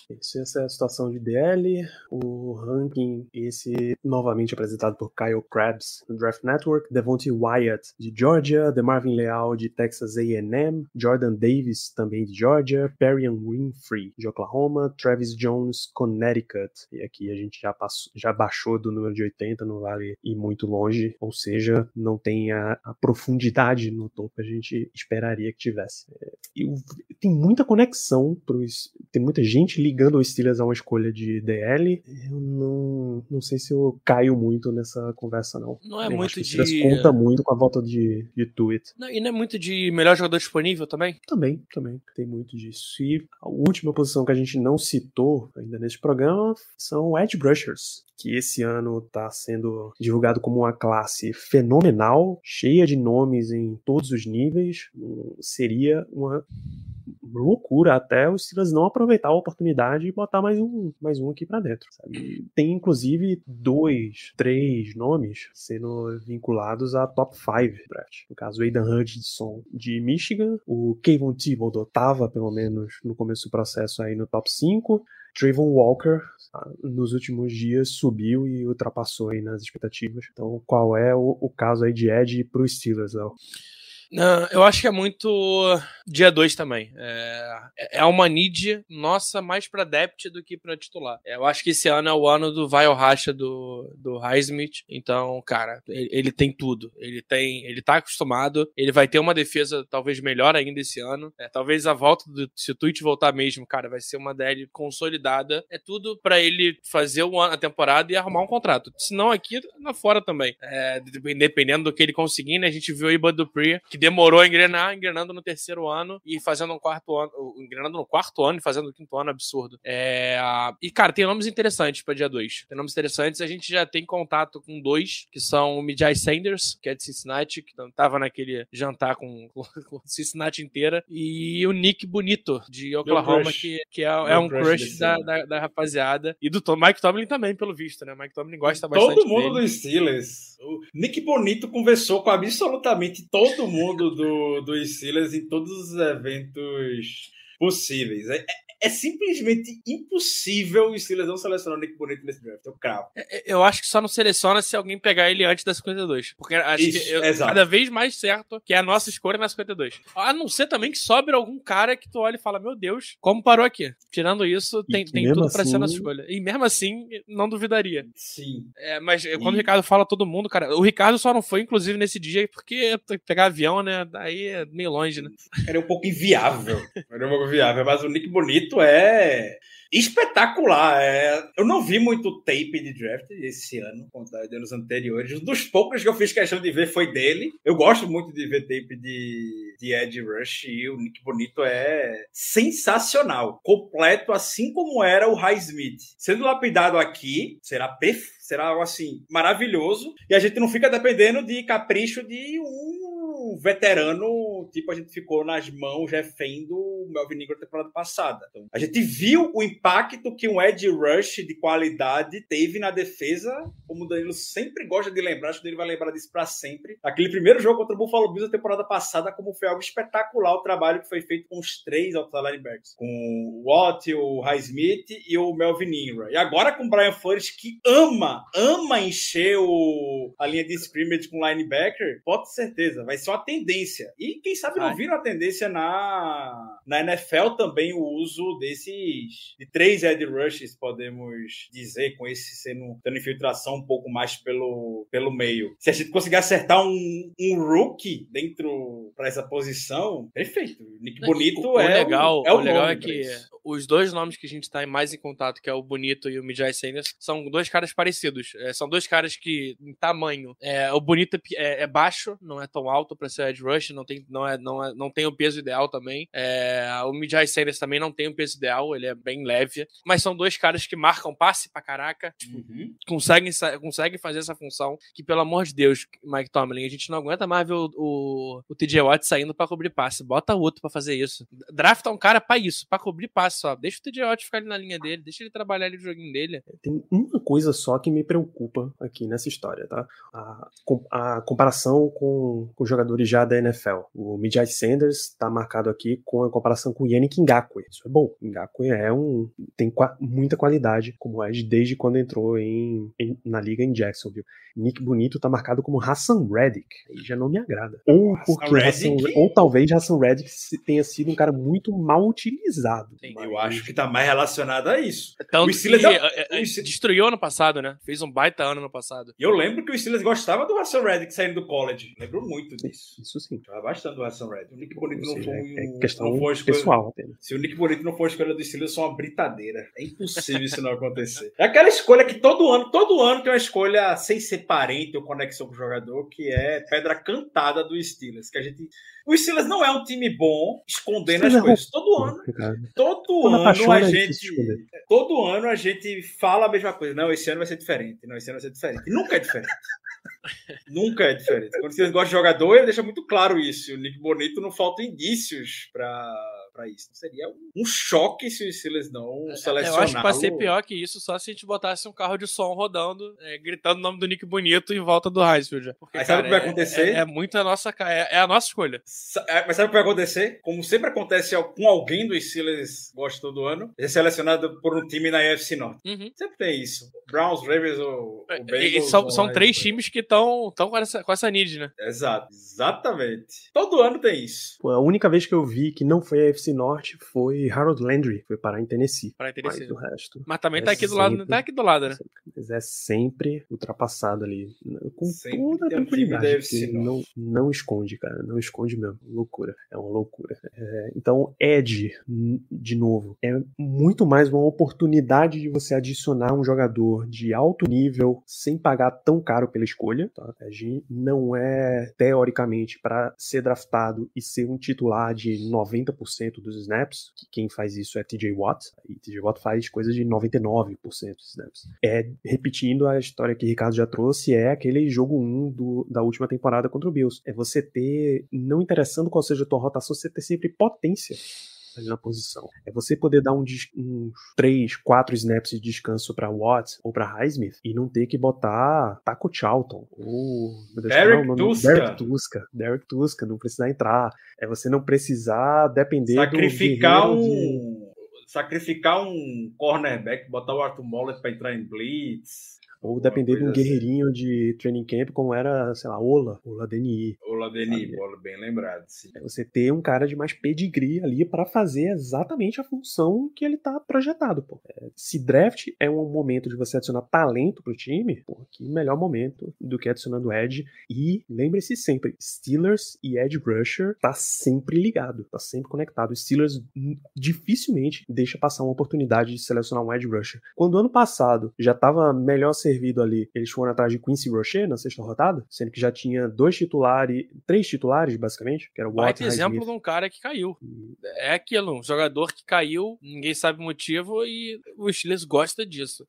Isso, essa é a situação de DL. O ranking, esse novamente apresentado por Kyle Krabs no Draft Network. Devontae Wyatt de Georgia, DeMarvin Leal de Texas A&M, Jordan Davis também de Georgia, Perian Winfrey de Oklahoma, Travis Jones Connecticut. E aqui a gente já passou, já baixou do número de 80, não vale ir muito longe, ou seja, não tem a, a profundidade no topo que a gente esperaria que tivesse. É, tem muita conexão pros, tem muita gente ligando o Steelers a uma escolha de DL. Eu não, não sei se eu caio muito nessa conversa, não. Não é Eu muito de- conta muito com a volta de, de Tuit. Não, e não é muito de melhor jogador disponível também? Também, também. Tem muito disso. E a última posição que a gente não citou ainda nesse programa são Edge Brushers, que esse ano está sendo divulgado como uma classe fenomenal, cheia de nomes em todos os níveis. Hum, Seria uma loucura até os Steelers não aproveitar a oportunidade e botar mais um, mais um aqui pra dentro, sabe? Tem inclusive dois, três nomes sendo vinculados a top 5 draft. No caso, Aidan Hutchinson de Michigan, o Kayvon Thibodeau tava pelo menos no começo do processo aí no top 5. Trayvon Walker, ah, nos últimos dias, subiu e ultrapassou nas expectativas. Então, qual é o, o caso aí de Ed pro Steelers, Léo? Não, eu acho que é muito dia 2 também. É, é uma need nossa mais pra depth do que pra titular. Eu acho que esse ano é o ano do vai ou racha do, do Highsmith. Então, cara, ele, ele tem tudo. Ele tem. Ele tá acostumado. Ele vai ter uma defesa talvez melhor ainda esse ano. É, talvez a volta do. Se o Twitch voltar mesmo, cara, vai ser uma DL consolidada. É tudo pra ele fazer o ano, a temporada e arrumar um contrato. Se não aqui, lá fora também. É, dependendo do que ele conseguir, né? A gente viu aí Bud Dupree, que demorou a engrenar, engrenando no terceiro ano e fazendo um quarto ano. Engrenando no quarto ano e fazendo no quinto ano, absurdo. É, e, cara, tem nomes interessantes pra dia 2. Tem nomes interessantes. A gente já tem contato com dois, que são o Mijai Sanders, que é de Cincinnati, que tava naquele jantar com, com Cincinnati inteira, e o Nick Bonito, de Oklahoma, que, que é, é um crush, crush da, da, da, rapaziada. E do Tom, Mike Tomlin também, pelo visto, né? Mike Tomlin gosta bastante Todo mundo dele. dos Steelers. O Nick Bonito conversou com absolutamente todo mundo do, do Steelers em todos os eventos possíveis. É, é simplesmente impossível o Steelers não selecionar o Nick Bonito nesse draft. Eu cravo. Eu acho que só não seleciona se alguém pegar ele antes da 52. Porque acho Isso, que eu, cada vez mais certo que é a nossa escolha na 52. A não ser também que sobre algum cara que tu olha e fala: Meu Deus, como parou aqui? Tirando isso, E tem, tem tudo pra ser assim- nossa escolha. E mesmo assim, não duvidaria. Sim. É, mas eh, quando E- o Ricardo fala todo mundo, cara, o Ricardo só não foi, inclusive, nesse dia, porque pegar avião, né? Daí é meio longe, né? Era um pouco inviável. Era um pouco inviável. Mas o Nick Bonito é espetacular. É... Eu não vi muito tape de draft esse ano, contrário de anos anteriores. Um dos poucos que eu fiz questão de ver foi dele. Eu gosto muito de ver tape de, de Ed Rush e o Nick Bonito é sensacional. Completo, assim como era o Highsmith. Sendo lapidado aqui, será perfeito. Será algo assim maravilhoso. E a gente não fica dependendo de capricho de um veterano, tipo, a gente ficou nas mãos refém do Melvin Ingram temporada passada. Então, a gente viu o impacto que um Ed Rush de qualidade teve na defesa, como o Danilo sempre gosta de lembrar, acho que ele vai lembrar disso pra sempre. Aquele primeiro jogo contra o Buffalo Bills da temporada passada, como foi algo espetacular o trabalho que foi feito com os três outside linebackers, com o Watt, o Highsmith e o Melvin Ingram. E agora com o Brian Flores, que ama, ama encher o, a linha de scrimmage com linebacker, pode certeza, vai ser uma tendência. E quem sabe não Vai. vira uma tendência na, na NFL também o uso desses de três edge rushes, podemos dizer, com esse sendo tendo infiltração um pouco mais pelo, pelo meio. Se a gente conseguir acertar um, um rookie dentro para essa posição, perfeito. Nick Bonito o, é o legal, o, é o, legal nome é que os dois nomes que a gente está mais em contato, que é o Bonito e o Mijai Sanders, são dois caras parecidos. É, são dois caras que, em tamanho, é, o Bonito é, é- é baixo, não é tão alto para ser edge rush, não tem, não, é, não, é, não tem o peso ideal também. É, o Mijai Sanders também não tem o peso ideal, ele é bem leve. Mas são dois caras que marcam passe pra caraca, Uhum. conseguem, conseguem fazer essa função que, pelo amor de Deus, Mike Tomlin, a gente não aguenta mais ver o, o, o TJ Watt saindo pra cobrir passe. Bota outro pra fazer isso. Drafta um cara pra isso, pra cobrir passe só. Deixa o TJ Watt ficar ali na linha dele, deixa ele trabalhar ali o joguinho dele. Tem uma coisa só que me preocupa aqui nessa história, tá? A, a comparação com, com os jogadores já da NFL. O Mijai Sanders tá marcado aqui com a comparação com o Yannick Ngakwe. Isso é bom. Ngakwe é um tem qua- muita qualidade como edge desde quando entrou em, em- na liga em Jacksonville. Nick Bonito tá marcado como Hassan Reddick. Aí já não me agrada. Ou Hassan porque Hassan, ou talvez Hassan Reddick tenha sido um cara muito mal utilizado. Sim. Eu acho que tá mais relacionado a isso. Tanto O Steelers que, é- é, é, o destruiu ano passado, né? Fez um baita ano no passado. E eu lembro que o Steelers gostava do Hassan Reddick saindo do college. Lembro muito disso. Isso sim. Gostava bastante do Hassan Reddick. O Nick Bonito não seja, foi é um- questão não foi escolha- pessoal. Se o Nick Bonito não for a escolha do Steelers, é uma britadeira. É impossível isso não acontecer. É aquela escolha que todo ano, todo ano tem uma escolha sem ser parente ou conexão com o jogador, que é pedra cantada do Steelers. Que a gente. O Steelers não é um time bom escondendo as Steelers é coisas. Todo ano. Todo ano a gente. Todo ano a gente fala a mesma coisa. Não, esse ano vai ser diferente. Não, esse ano vai ser diferente. E nunca é diferente. nunca é diferente. Quando vocês gostam de jogador, ele deixa muito claro isso. O Nick Bonito não falta indícios para pra isso. Seria um, um choque se o Steelers não selecionar. Eu acho que pra ser pior que isso, só se a gente botasse um carro de som rodando, é, gritando o nome do Nick Bonito em volta do Highfield. Porque, Aí sabe o que vai é- acontecer? É, é muito a nossa, é, é a nossa escolha. Sa- é, Mas sabe o que vai acontecer? Como sempre acontece com alguém do Steelers gosta todo ano, é selecionado por um time na AFC Norte. Uhum. Sempre tem isso. Browns, Ravens ou, ou E- Bengals. e são, são três times que estão com essa, com essa need, né? Exato, exatamente. Todo ano tem isso. Pô, a única vez que eu vi que não foi a Norte foi Harold Landry, foi parar em Tennessee. Pra Mas interesse. do resto. Mas também tá É aqui do lado, sempre- tá aqui do lado, né? Mas é sempre ultrapassado ali. Com Sempre toda a tranquilidade. não, não esconde, cara. Não esconde mesmo. Loucura. É uma loucura. É, então, Ed, de novo, é muito mais uma oportunidade de você adicionar um jogador de alto nível sem pagar tão caro pela escolha. Tá? Ed não é, teoricamente, para ser draftado e ser um titular de 90% dos snaps. que Quem faz isso é TJ Watt. E TJ Watt faz coisas de 99% dos snaps é repetindo a história que o Ricardo já trouxe, é aquele jogo 1 do, da última temporada contra o Bills. É você ter, não interessando qual seja a tua rotação, você ter sempre potência na posição. É você poder dar um, uns 3, 4 snaps de descanso pra Watts ou pra Highsmith e não ter que botar Taco Charlton ou Derek é o nome? Tuska. Derek Tuska. Derek Tuska, não precisar entrar. É você não precisar depender Sacrificar do guerreiro de- um. Sacrificar um cornerback, botar o Arthur Mollett pra entrar em blitz. Ou depender de um assim. guerreirinho de training camp como era, sei lá, Ola, Ola DNI. O Ladeni, Sabe? bola bem lembrado. Sim. É você ter um cara de mais pedigree ali pra fazer exatamente a função que ele tá projetado, pô. É, se draft é um momento de você adicionar talento pro time, pô, que melhor momento do que adicionando Edge. E lembre-se sempre, Steelers e Edge Rusher tá sempre ligado, tá sempre conectado. Steelers dificilmente deixa passar uma oportunidade de selecionar um Edge Rusher. Quando ano passado já tava melhor servido ali, eles foram atrás de Quincy Rocher na sexta rodada, sendo que já tinha dois titulares, três titulares basicamente, que era o Watt, Baita exemplo de um cara que caiu. É aquilo, um jogador que caiu, ninguém sabe o motivo e o Steelers gosta disso.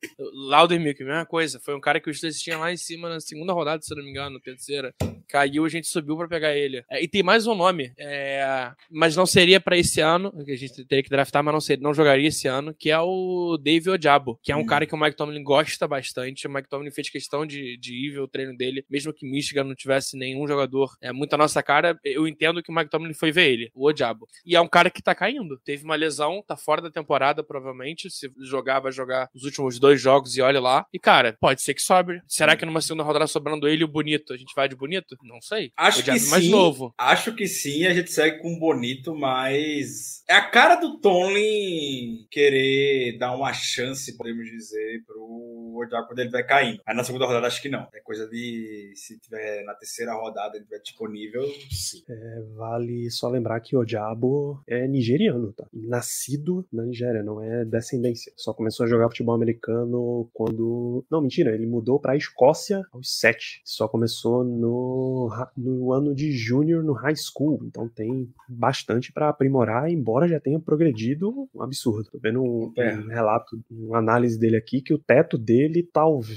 Laudermilk, mesma coisa. Foi um cara que o Steelers tinha lá em cima na segunda rodada, se não me engano, terceira. Caiu, a gente subiu pra pegar ele. É, e tem mais um nome, é, mas não seria pra esse ano, que a gente teria que draftar, mas não, seria, não jogaria esse ano, que é o David Ojabo, que é um cara que o Mike Tomlin gosta bastante. O Mike Tomlin fez questão de, de ir ver o treino dele, mesmo que Michigan não tivesse nenhum jogador é muito a nossa cara. Eu entendo que o Mike Tomlin foi ver ele, o Odiabo. E é um cara que tá caindo. Teve uma lesão, tá fora da temporada, provavelmente. Se jogar, vai jogar os últimos dois jogos e olha lá. E, cara, pode ser que sobre. Será que numa segunda rodada sobrando ele e o Bonito, a gente vai de Bonito? Não sei. Acho o Diabo que mais sim. novo. Acho que sim, a gente segue com o Bonito, mas é a cara do Tomlin querer dar uma chance, podemos dizer, pro Odiabo quando ele vai caindo. Aí na segunda rodada acho que não. É coisa de se tiver na terceira rodada ele tiver disponível, sim. É, vale só lembrar que o Diabo é nigeriano, tá? Nascido na Nigéria, não é descendência. Só começou a jogar futebol americano quando. Não, mentira, ele mudou pra Escócia aos sete. Só começou no, no ano de júnior no high school. Então tem bastante pra aprimorar, embora já tenha progredido um absurdo. Tô vendo um, É. um relato, uma análise dele aqui, que o teto dele talvez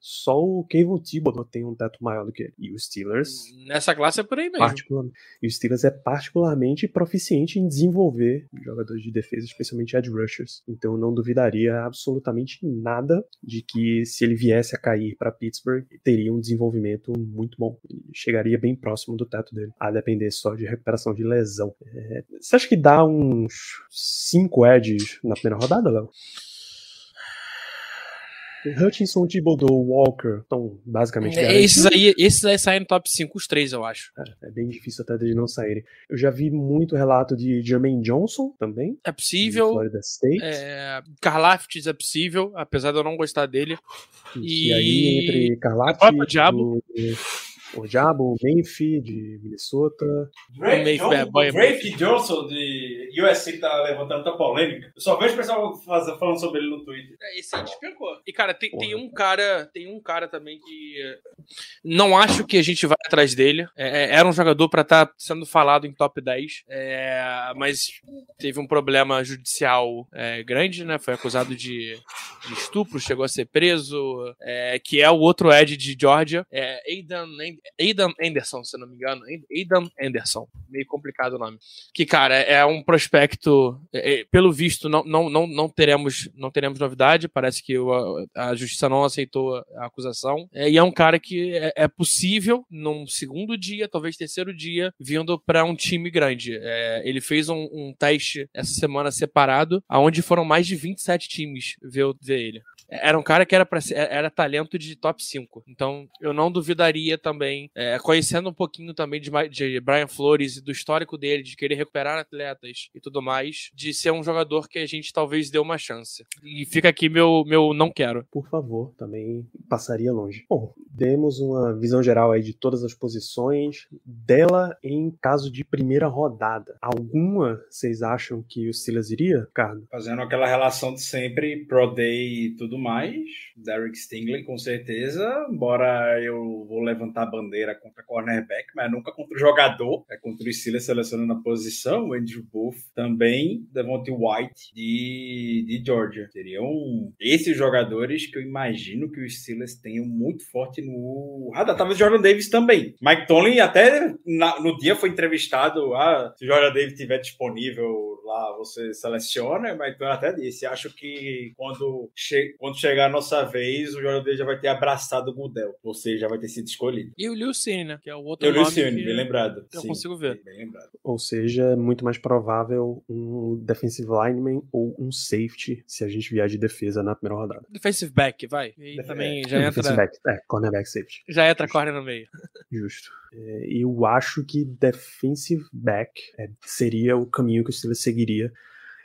só o Kevin Thibodeau tenha um teto maior do que ele. E os Steelers Nessa classe é por aí mesmo. particularmente. E o Steelers é particularmente proficiente em desenvolver jogadores de defesa, especialmente edge rushers. Então eu não duvidaria absolutamente nada de que se ele viesse a cair para Pittsburgh, teria um desenvolvimento muito bom. Chegaria bem próximo do teto dele, a depender só de recuperação de lesão. É, Você acha que dá uns 5 edges na primeira rodada, Léo? Hutchinson, Thibodeau, Walker, então basicamente É, garantidos. esses, aí, esses aí saem no top 5, os três, eu acho. É bem difícil até de não saírem. Eu já vi muito relato de Jermaine Johnson também, É possível. Florida State. É, Karlaftis é possível, apesar de eu não gostar dele. E, e- aí, entre O próprio Diabo. O Diabo, o Memphis, de Minnesota. Drake, John- bad boy, Drake Johnson de USC que tá levantando tanta polêmica. Eu só vejo o pessoal faz- falando sobre ele no Twitter. É, Esse aí despencou. E, cara, tem, tem um cara. Tem um cara também que. eh, Não acho que a gente vai atrás dele. É, é, era um jogador pra estar sendo falado em top 10. é, mas teve um problema judicial é, grande, né? Foi acusado de, de estupro, chegou a ser preso. é, que é o outro Ed de Georgia. É Aidan Adam Anderson, se não me engano. Adam Anderson. Meio complicado o nome. Que, cara, é um prospecto. é, é, pelo visto, não, não, não, não, teremos, não teremos novidade. Parece que o- a, justiça não aceitou a acusação. É, e é um cara que é, é possível, num segundo dia, talvez terceiro dia, vindo para um time grande. É, ele fez um, um teste essa semana separado, aonde foram mais de 27 times ver, ver ele. Era um cara que era, pra ser, era talento de top 5. Então, eu não duvidaria também, é, conhecendo um pouquinho também de, de Brian Flores e do histórico dele, de querer recuperar atletas e tudo mais, de ser um jogador que a gente talvez dê uma chance. E fica aqui meu, meu não quero. Por favor, também passaria longe. Bom, demos uma visão geral aí de todas as posições dela em caso de primeira rodada. Alguma vocês acham que o Silas iria, Ricardo? Fazendo aquela relação de sempre, Pro Day e tudo mais. Derek Stingley, com certeza. Embora eu vou levantar a bandeira contra cornerback, mas nunca contra o jogador. É contra o Steelers selecionando a posição. Andrew Booth também. Devontae White de, de Georgia. Seriam esses jogadores que eu imagino que os Steelers tenham muito forte no radar. Talvez Jordan Davis também. Mike Tomlin até na- no dia foi entrevistado. Ah, se o Jordan Davis estiver disponível lá, você seleciona. Mas então até disse. Acho que quando, che quando chegar a nossa vez, o Jordan já vai ter abraçado o Goodell. Ou seja, já vai ter sido escolhido. E o Liu Cine, né? Que é o outro li o nome Cione, que bem lembrado. eu Sim, consigo ver. Bem lembrado. Ou seja, é muito mais provável um defensive lineman ou um safety se a gente vier de defesa na primeira rodada. Defensive back, vai. E Def- também é, já defensive entra, back, é, cornerback safety. já entra corner no meio. Justo. É, eu acho que defensive back é, seria o caminho que o Steelers seguiria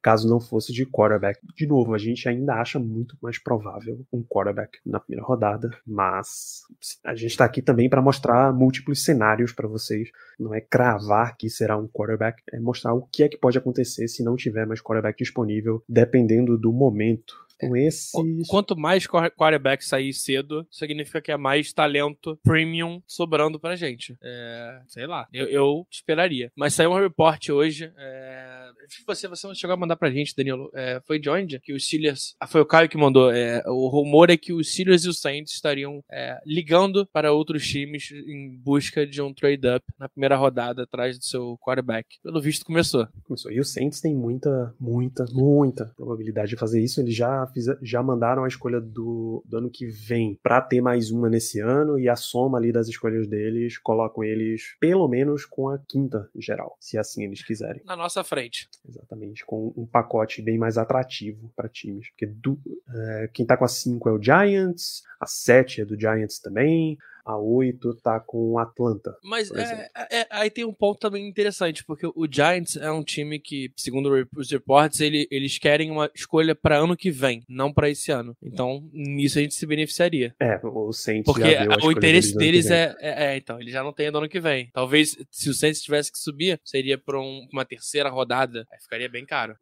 caso não fosse de quarterback. De novo, a gente ainda acha muito mais provável um quarterback na primeira rodada, mas a gente está aqui também para mostrar múltiplos cenários para vocês. Não é cravar que será um quarterback, é mostrar o que é que pode acontecer se não tiver mais quarterback disponível, dependendo do momento. Então, esses. Qu- Quanto mais quar- quarterback sair cedo, significa que é mais talento premium sobrando pra gente. É, sei lá, eu, eu esperaria. Mas saiu um report hoje. É, você, você não chegou a mandar pra gente, Danilo. É, foi de onde? Que os Steelers. Ah, foi o Caio que mandou. É, o rumor é que os Steelers e os Saints estariam é, ligando para outros times em busca de um trade-up na primeira rodada atrás do seu quarterback. Pelo visto, começou. Começou. E os Saints têm muita, muita, muita probabilidade de fazer isso. Eles já, já mandaram a escolha do, do ano que vem pra ter mais uma nesse ano e a soma ali das escolhas deles colocam eles pelo menos com a quinta geral, se assim eles quiserem. Na nossa frente. Exatamente, com um pacote bem mais atrativo para times. Porque do- é, quem tá com a 5 é o Giants, a 7 é do Giants também, a 8 tá com o Atlanta. Mas é- exemplo. é- aí tem um ponto também interessante, porque o Giants é um time que, segundo os reports, ele- eles querem uma escolha para ano que vem, não para esse ano. Então, nisso a gente se beneficiaria. É, o Saints Porque o interesse deles é, é, é, então, eles já não têm do ano que vem. Talvez, se o Saints tivesse que subir, seria pra um- uma terceira rodada. Aí ficaria bem caro.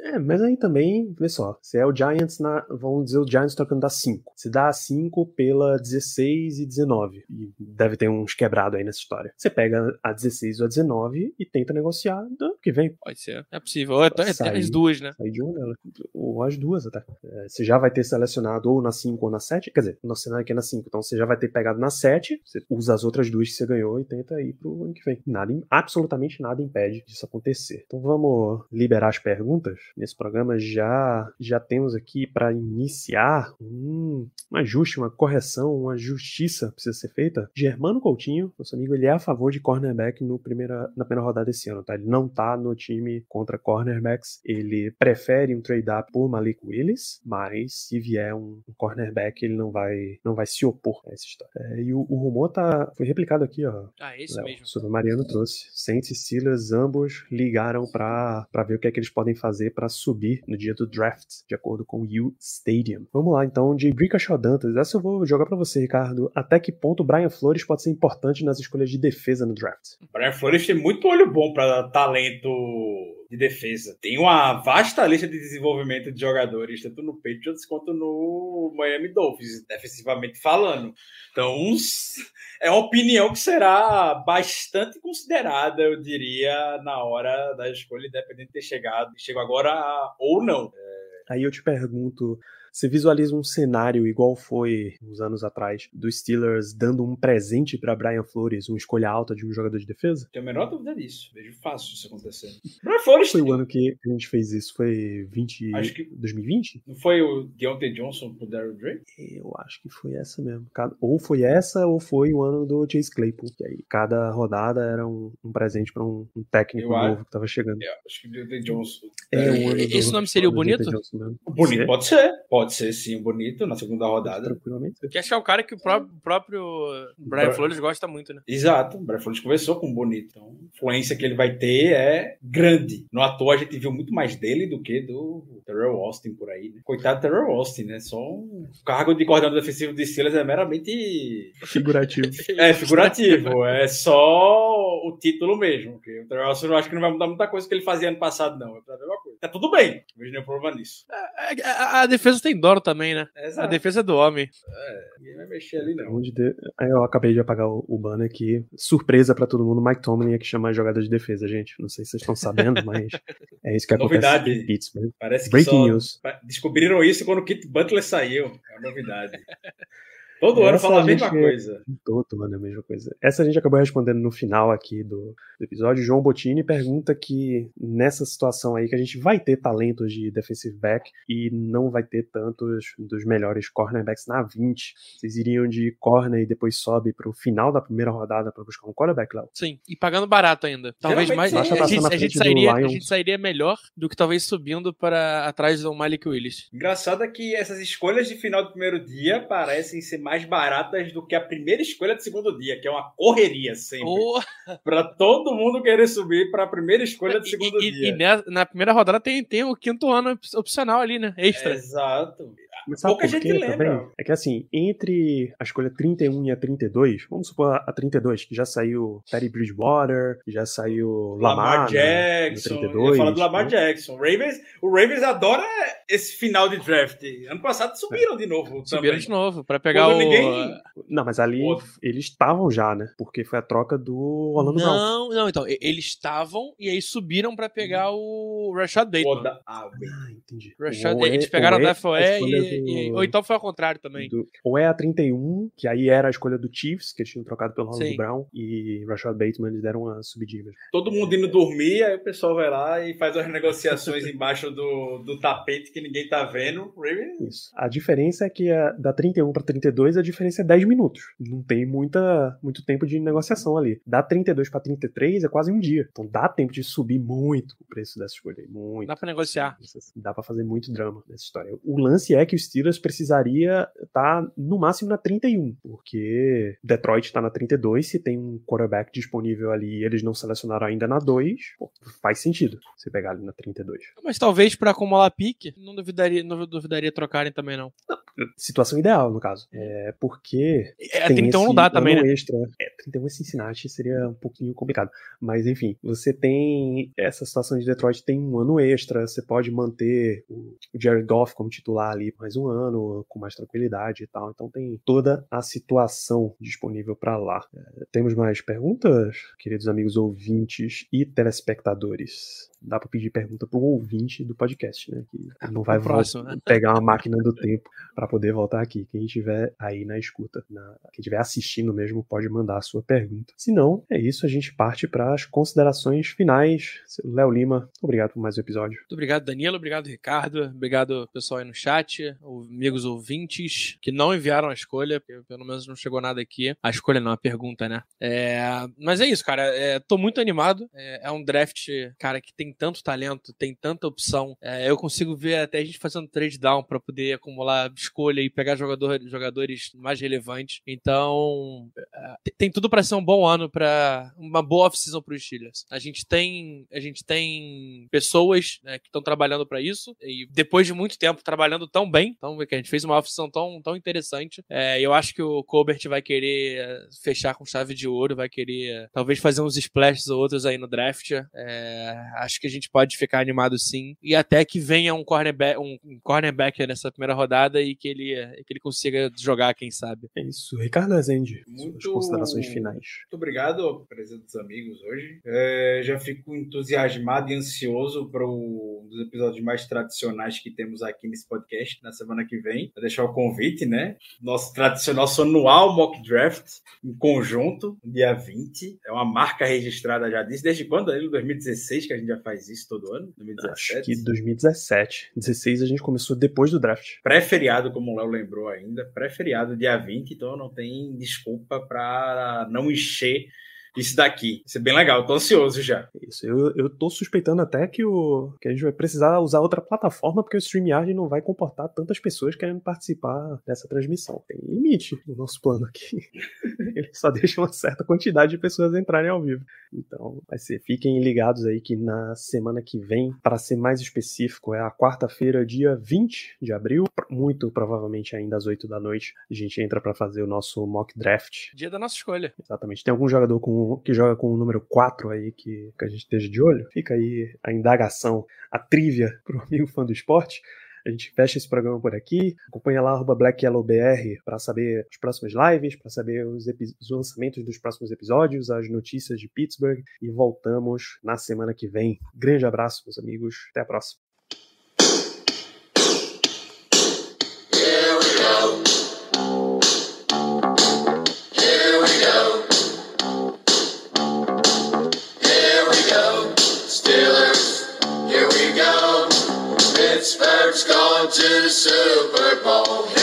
É, mas aí também, vê só, se é o Giants na. Vamos dizer o Giants trocando da 5. Se dá a 5 pela 16 e 19. E deve ter uns quebrados aí nessa história. Você pega a 16 ou a 19 e tenta negociar do ano que vem. Pode ser. É possível. Ou então, é, Sair. as duas, né? Sair de uma delas. Ou as duas até. É, você já vai ter selecionado ou na 5 ou na 7. Quer dizer, nosso cenário aqui é na 5. Então você já vai ter pegado na 7. Você usa as outras duas que você ganhou e tenta ir pro ano que vem. Nada, absolutamente nada impede disso acontecer. Então vamos liberar as perguntas. Nesse programa já, já temos aqui para iniciar um, um ajuste, uma correção, uma justiça precisa ser feita. Germano Coutinho, nosso amigo, ele é a favor de cornerback no primeira, na primeira rodada desse ano, tá? Ele não tá no time contra cornerbacks. Ele prefere um trade-up por Malik Willis, mas se vier um, um cornerback, ele não vai, não vai se opor a essa história. É, e o, o rumor tá, foi replicado aqui, ó. Ah, esse Léo, mesmo. sobre o Mariano trouxe. Saints e Steelers ambos ligaram pra ver o que é que eles podem fazer pra subir no dia do draft, de acordo com o U Stadium. Vamos lá, então, de Brickashaw Dantas. Essa eu vou jogar pra você, Ricardo. Até que ponto o Brian Flores pode ser importante nas escolhas de defesa no draft? Brian Flores tem muito olho bom para talento de defesa. Tem uma vasta lista de desenvolvimento de jogadores, tanto no Patriots quanto no Miami Dolphins, defensivamente falando. Então, é uma opinião que será bastante considerada, eu diria, na hora da escolha, independente de ter chegado, chegou agora ou não. Aí eu te pergunto, Você visualiza um cenário igual foi uns anos atrás dos Steelers dando um presente para Brian Flores, uma escolha alta de um jogador de defesa? Tenho a menor dúvida disso. Vejo fácil isso acontecendo. Brian Flores Foi o ano que a gente fez isso, foi 20, Acho que- 2020? não foi o Deontay Johnson pro Daryl Drake? Eu acho que foi essa mesmo. Ou foi essa, ou foi o ano do Chase Claypool. Que aí cada rodada era um, um presente para um, um técnico Eu acho- novo que tava chegando. É, acho que o Deontay Johnson. É, o ano do- Esse nome seria o Bonito? O bonito pode ser. Pode ser sim o bonito na segunda rodada. Tranquilamente. Que acho que é o cara que o pró- o próprio Brian Bra- Flores gosta muito, né? Exato, o Brian Flores conversou com o Bonito. Então, a influência que ele vai ter é grande. No ator, a gente viu muito mais dele do que do Terrell Austin por aí, né? Coitado do Terrell Austin, né? Só um o cargo de coordenador defensivo de Steelers é meramente Figurativo. é figurativo, é só o título mesmo. Porque o Terrell Austin eu acho que não vai mudar muita coisa que ele fazia ano passado, não. É pra mesma coisa. Tá tudo bem, não vejo nenhum problema nisso. A, a- a defesa tem Doro também, né? A Exato. defesa é do homem. Ninguém vai mexer ali, não. Onde de- Aí eu acabei de apagar o, o banner aqui. Surpresa pra todo mundo, Mike Tomlin é que chama a jogada de defesa, gente. Não sei se vocês estão sabendo, mas é isso que acontece Novidade. em Pittsburgh. Parece que Breaking só news. descobriram isso quando o Kit Butler saiu. É uma novidade. Todo ano fala a mesma gente- coisa. Todo, mano, é a mesma coisa. Essa a gente acabou respondendo no final aqui do, do episódio. João Bottini pergunta que nessa situação aí que a gente vai ter talentos de defensive back e não vai ter tantos dos melhores cornerbacks na 20. Vocês iriam de corner e depois sobe pro final da primeira rodada pra buscar um quarterback, Léo? Sim, e pagando barato ainda. Talvez Geralmente mais. A gente, a, gente sairia, a gente sairia melhor do que talvez subindo para atrás do Malik Willis. Engraçado é que essas escolhas de final do primeiro dia parecem ser mais baratas do que a primeira escolha do segundo dia, que é uma correria sempre. Pra todo mundo querer subir pra primeira escolha do segundo e, dia. e na, na primeira rodada tem, tem o quinto ano op- opcional ali, né? Extra. Exato. Mas sabe Pouca por gente quê lembra. também? É que assim, entre a escolha 31 e a 32, vamos supor a 32, que já saiu Teddy Bridgewater, já saiu Lamar, Lamar né, Jackson. eu ia 32, falar do Lamar né? Jackson. O Ravens, o Ravens adora esse final de draft. Ano passado subiram de novo. Subiram também. de novo, pra pegar Quando o. ninguém- Não, mas ali Pô. eles estavam já, né? Porque foi a troca do Orlando Brown. Não, não, então, e- eles estavam e aí subiram pra pegar o Rashad Bateman. Ah, entendi. Rashad, é- eles pegaram o DFOE a escolha e, e- Ou então foi ao contrário também. do- ou é a 31, que aí era a escolha do Chiefs, que eles tinham trocado pelo Sim. Brown, e Rashad Bateman eles deram uma subidinha. Todo mundo indo dormir, aí o pessoal vai lá e faz as negociações embaixo do, do tapete que ninguém tá vendo. Ravens Isso. A diferença é que a, da 31 para 32 a diferença é 10 minutos. Não tem muita, muito tempo de negociação ali. Da 32 para 33 é quase um dia. Então dá tempo de subir muito o preço dessa escolha. aí, Muito. Dá pra negociar. Dá pra fazer muito drama nessa história. O lance é que o Steelers precisaria estar no máximo na 31, porque Detroit tá na 32, se tem um quarterback disponível ali e eles não selecionaram ainda na 2, pô, faz sentido você pegar ali na 32. Mas talvez pra acumular pique, não duvidaria, não duvidaria trocarem também, não. Situação ideal, no caso. É porque É, tem 31 não esse dá também, né? Extra. É, 31 em Cincinnati seria um pouquinho complicado. Mas enfim, você tem essa situação de Detroit tem um ano extra, você pode manter o Jared Goff como titular ali mais um ano, com mais tranquilidade e tal. Então tem toda a situação disponível para lá. É, temos mais perguntas, queridos amigos ouvintes e telespectadores? Dá para pedir pergunta pro ouvinte do podcast, né? Que não vai próximo, né? pegar uma máquina do tempo para poder voltar aqui. Quem estiver aí na escuta, na- quem estiver assistindo mesmo, pode mandar a sua pergunta. Se não, é isso, a gente parte para as considerações finais. Léo Lima, obrigado por mais um episódio. Muito obrigado, Danilo. Obrigado, Ricardo. Obrigado, pessoal aí no chat, amigos ouvintes que não enviaram a escolha, pelo menos não chegou nada aqui. A escolha não, a pergunta, né? É, mas é isso, cara. É, tô muito animado. É, é um draft, cara, que tem tanto talento, tem tanta opção. É, eu consigo ver até a gente fazendo trade down pra poder acumular escolha e pegar jogador, jogadores mais relevantes. Então, é, tem- tudo pra ser um bom ano para uma boa off-season pro Steelers. A gente tem, a gente tem pessoas né, que estão trabalhando pra isso e depois de muito tempo trabalhando tão bem, então que a gente fez uma off-season tão, tão interessante. É, eu acho que o Colbert vai querer é, fechar com chave de ouro, vai querer é, talvez fazer uns splashes ou outros aí no draft. É, acho que a gente pode ficar animado sim e até que venha um cornerback, um, um cornerback nessa primeira rodada e que ele, que ele consiga jogar, quem sabe. É isso. Ricardo Azende, Muito- suas considerações finais. Muito obrigado a presença dos amigos hoje. É, já fico entusiasmado e ansioso para um dos episódios mais tradicionais que temos aqui nesse podcast, na semana que vem. Vou deixar o convite, né? Nosso tradicional, nosso anual mock draft em conjunto, dia 20. É uma marca registrada já disso. Desde quando? Desde 2016 que a gente já faz isso todo ano? 2017? Acho que 2017. 16 a gente começou depois do draft. Pré-feriado, como o Léo lembrou ainda. Pré-feriado, dia 20. Então não tem desculpa para não encher isso daqui. Isso é bem legal, tô ansioso já. Isso, eu, eu tô suspeitando até que, o, que a gente vai precisar usar outra plataforma, porque o StreamYard não vai comportar tantas pessoas querendo participar dessa transmissão. Tem limite no nosso plano aqui. Ele só deixa uma certa quantidade de pessoas entrarem ao vivo. Então, vai ser, fiquem ligados aí que na semana que vem, para ser mais específico, é a quarta-feira, dia 20 de abril, muito provavelmente ainda às 8 da noite, a gente entra para fazer o nosso mock draft. Dia da nossa escolha. Exatamente. Tem algum jogador com, que joga com o número 4 aí que, que a gente esteja de olho? Fica aí a indagação, a trivia pro amigo fã do esporte. A gente fecha esse programa por aqui. Acompanha lá BlackYellowBR para saber as próximas lives, para saber os, os, lançamentos dos próximos episódios, as notícias de Pittsburgh. E voltamos na semana que vem. Grande abraço, meus amigos. Até a próxima. Georgia Super Bowl.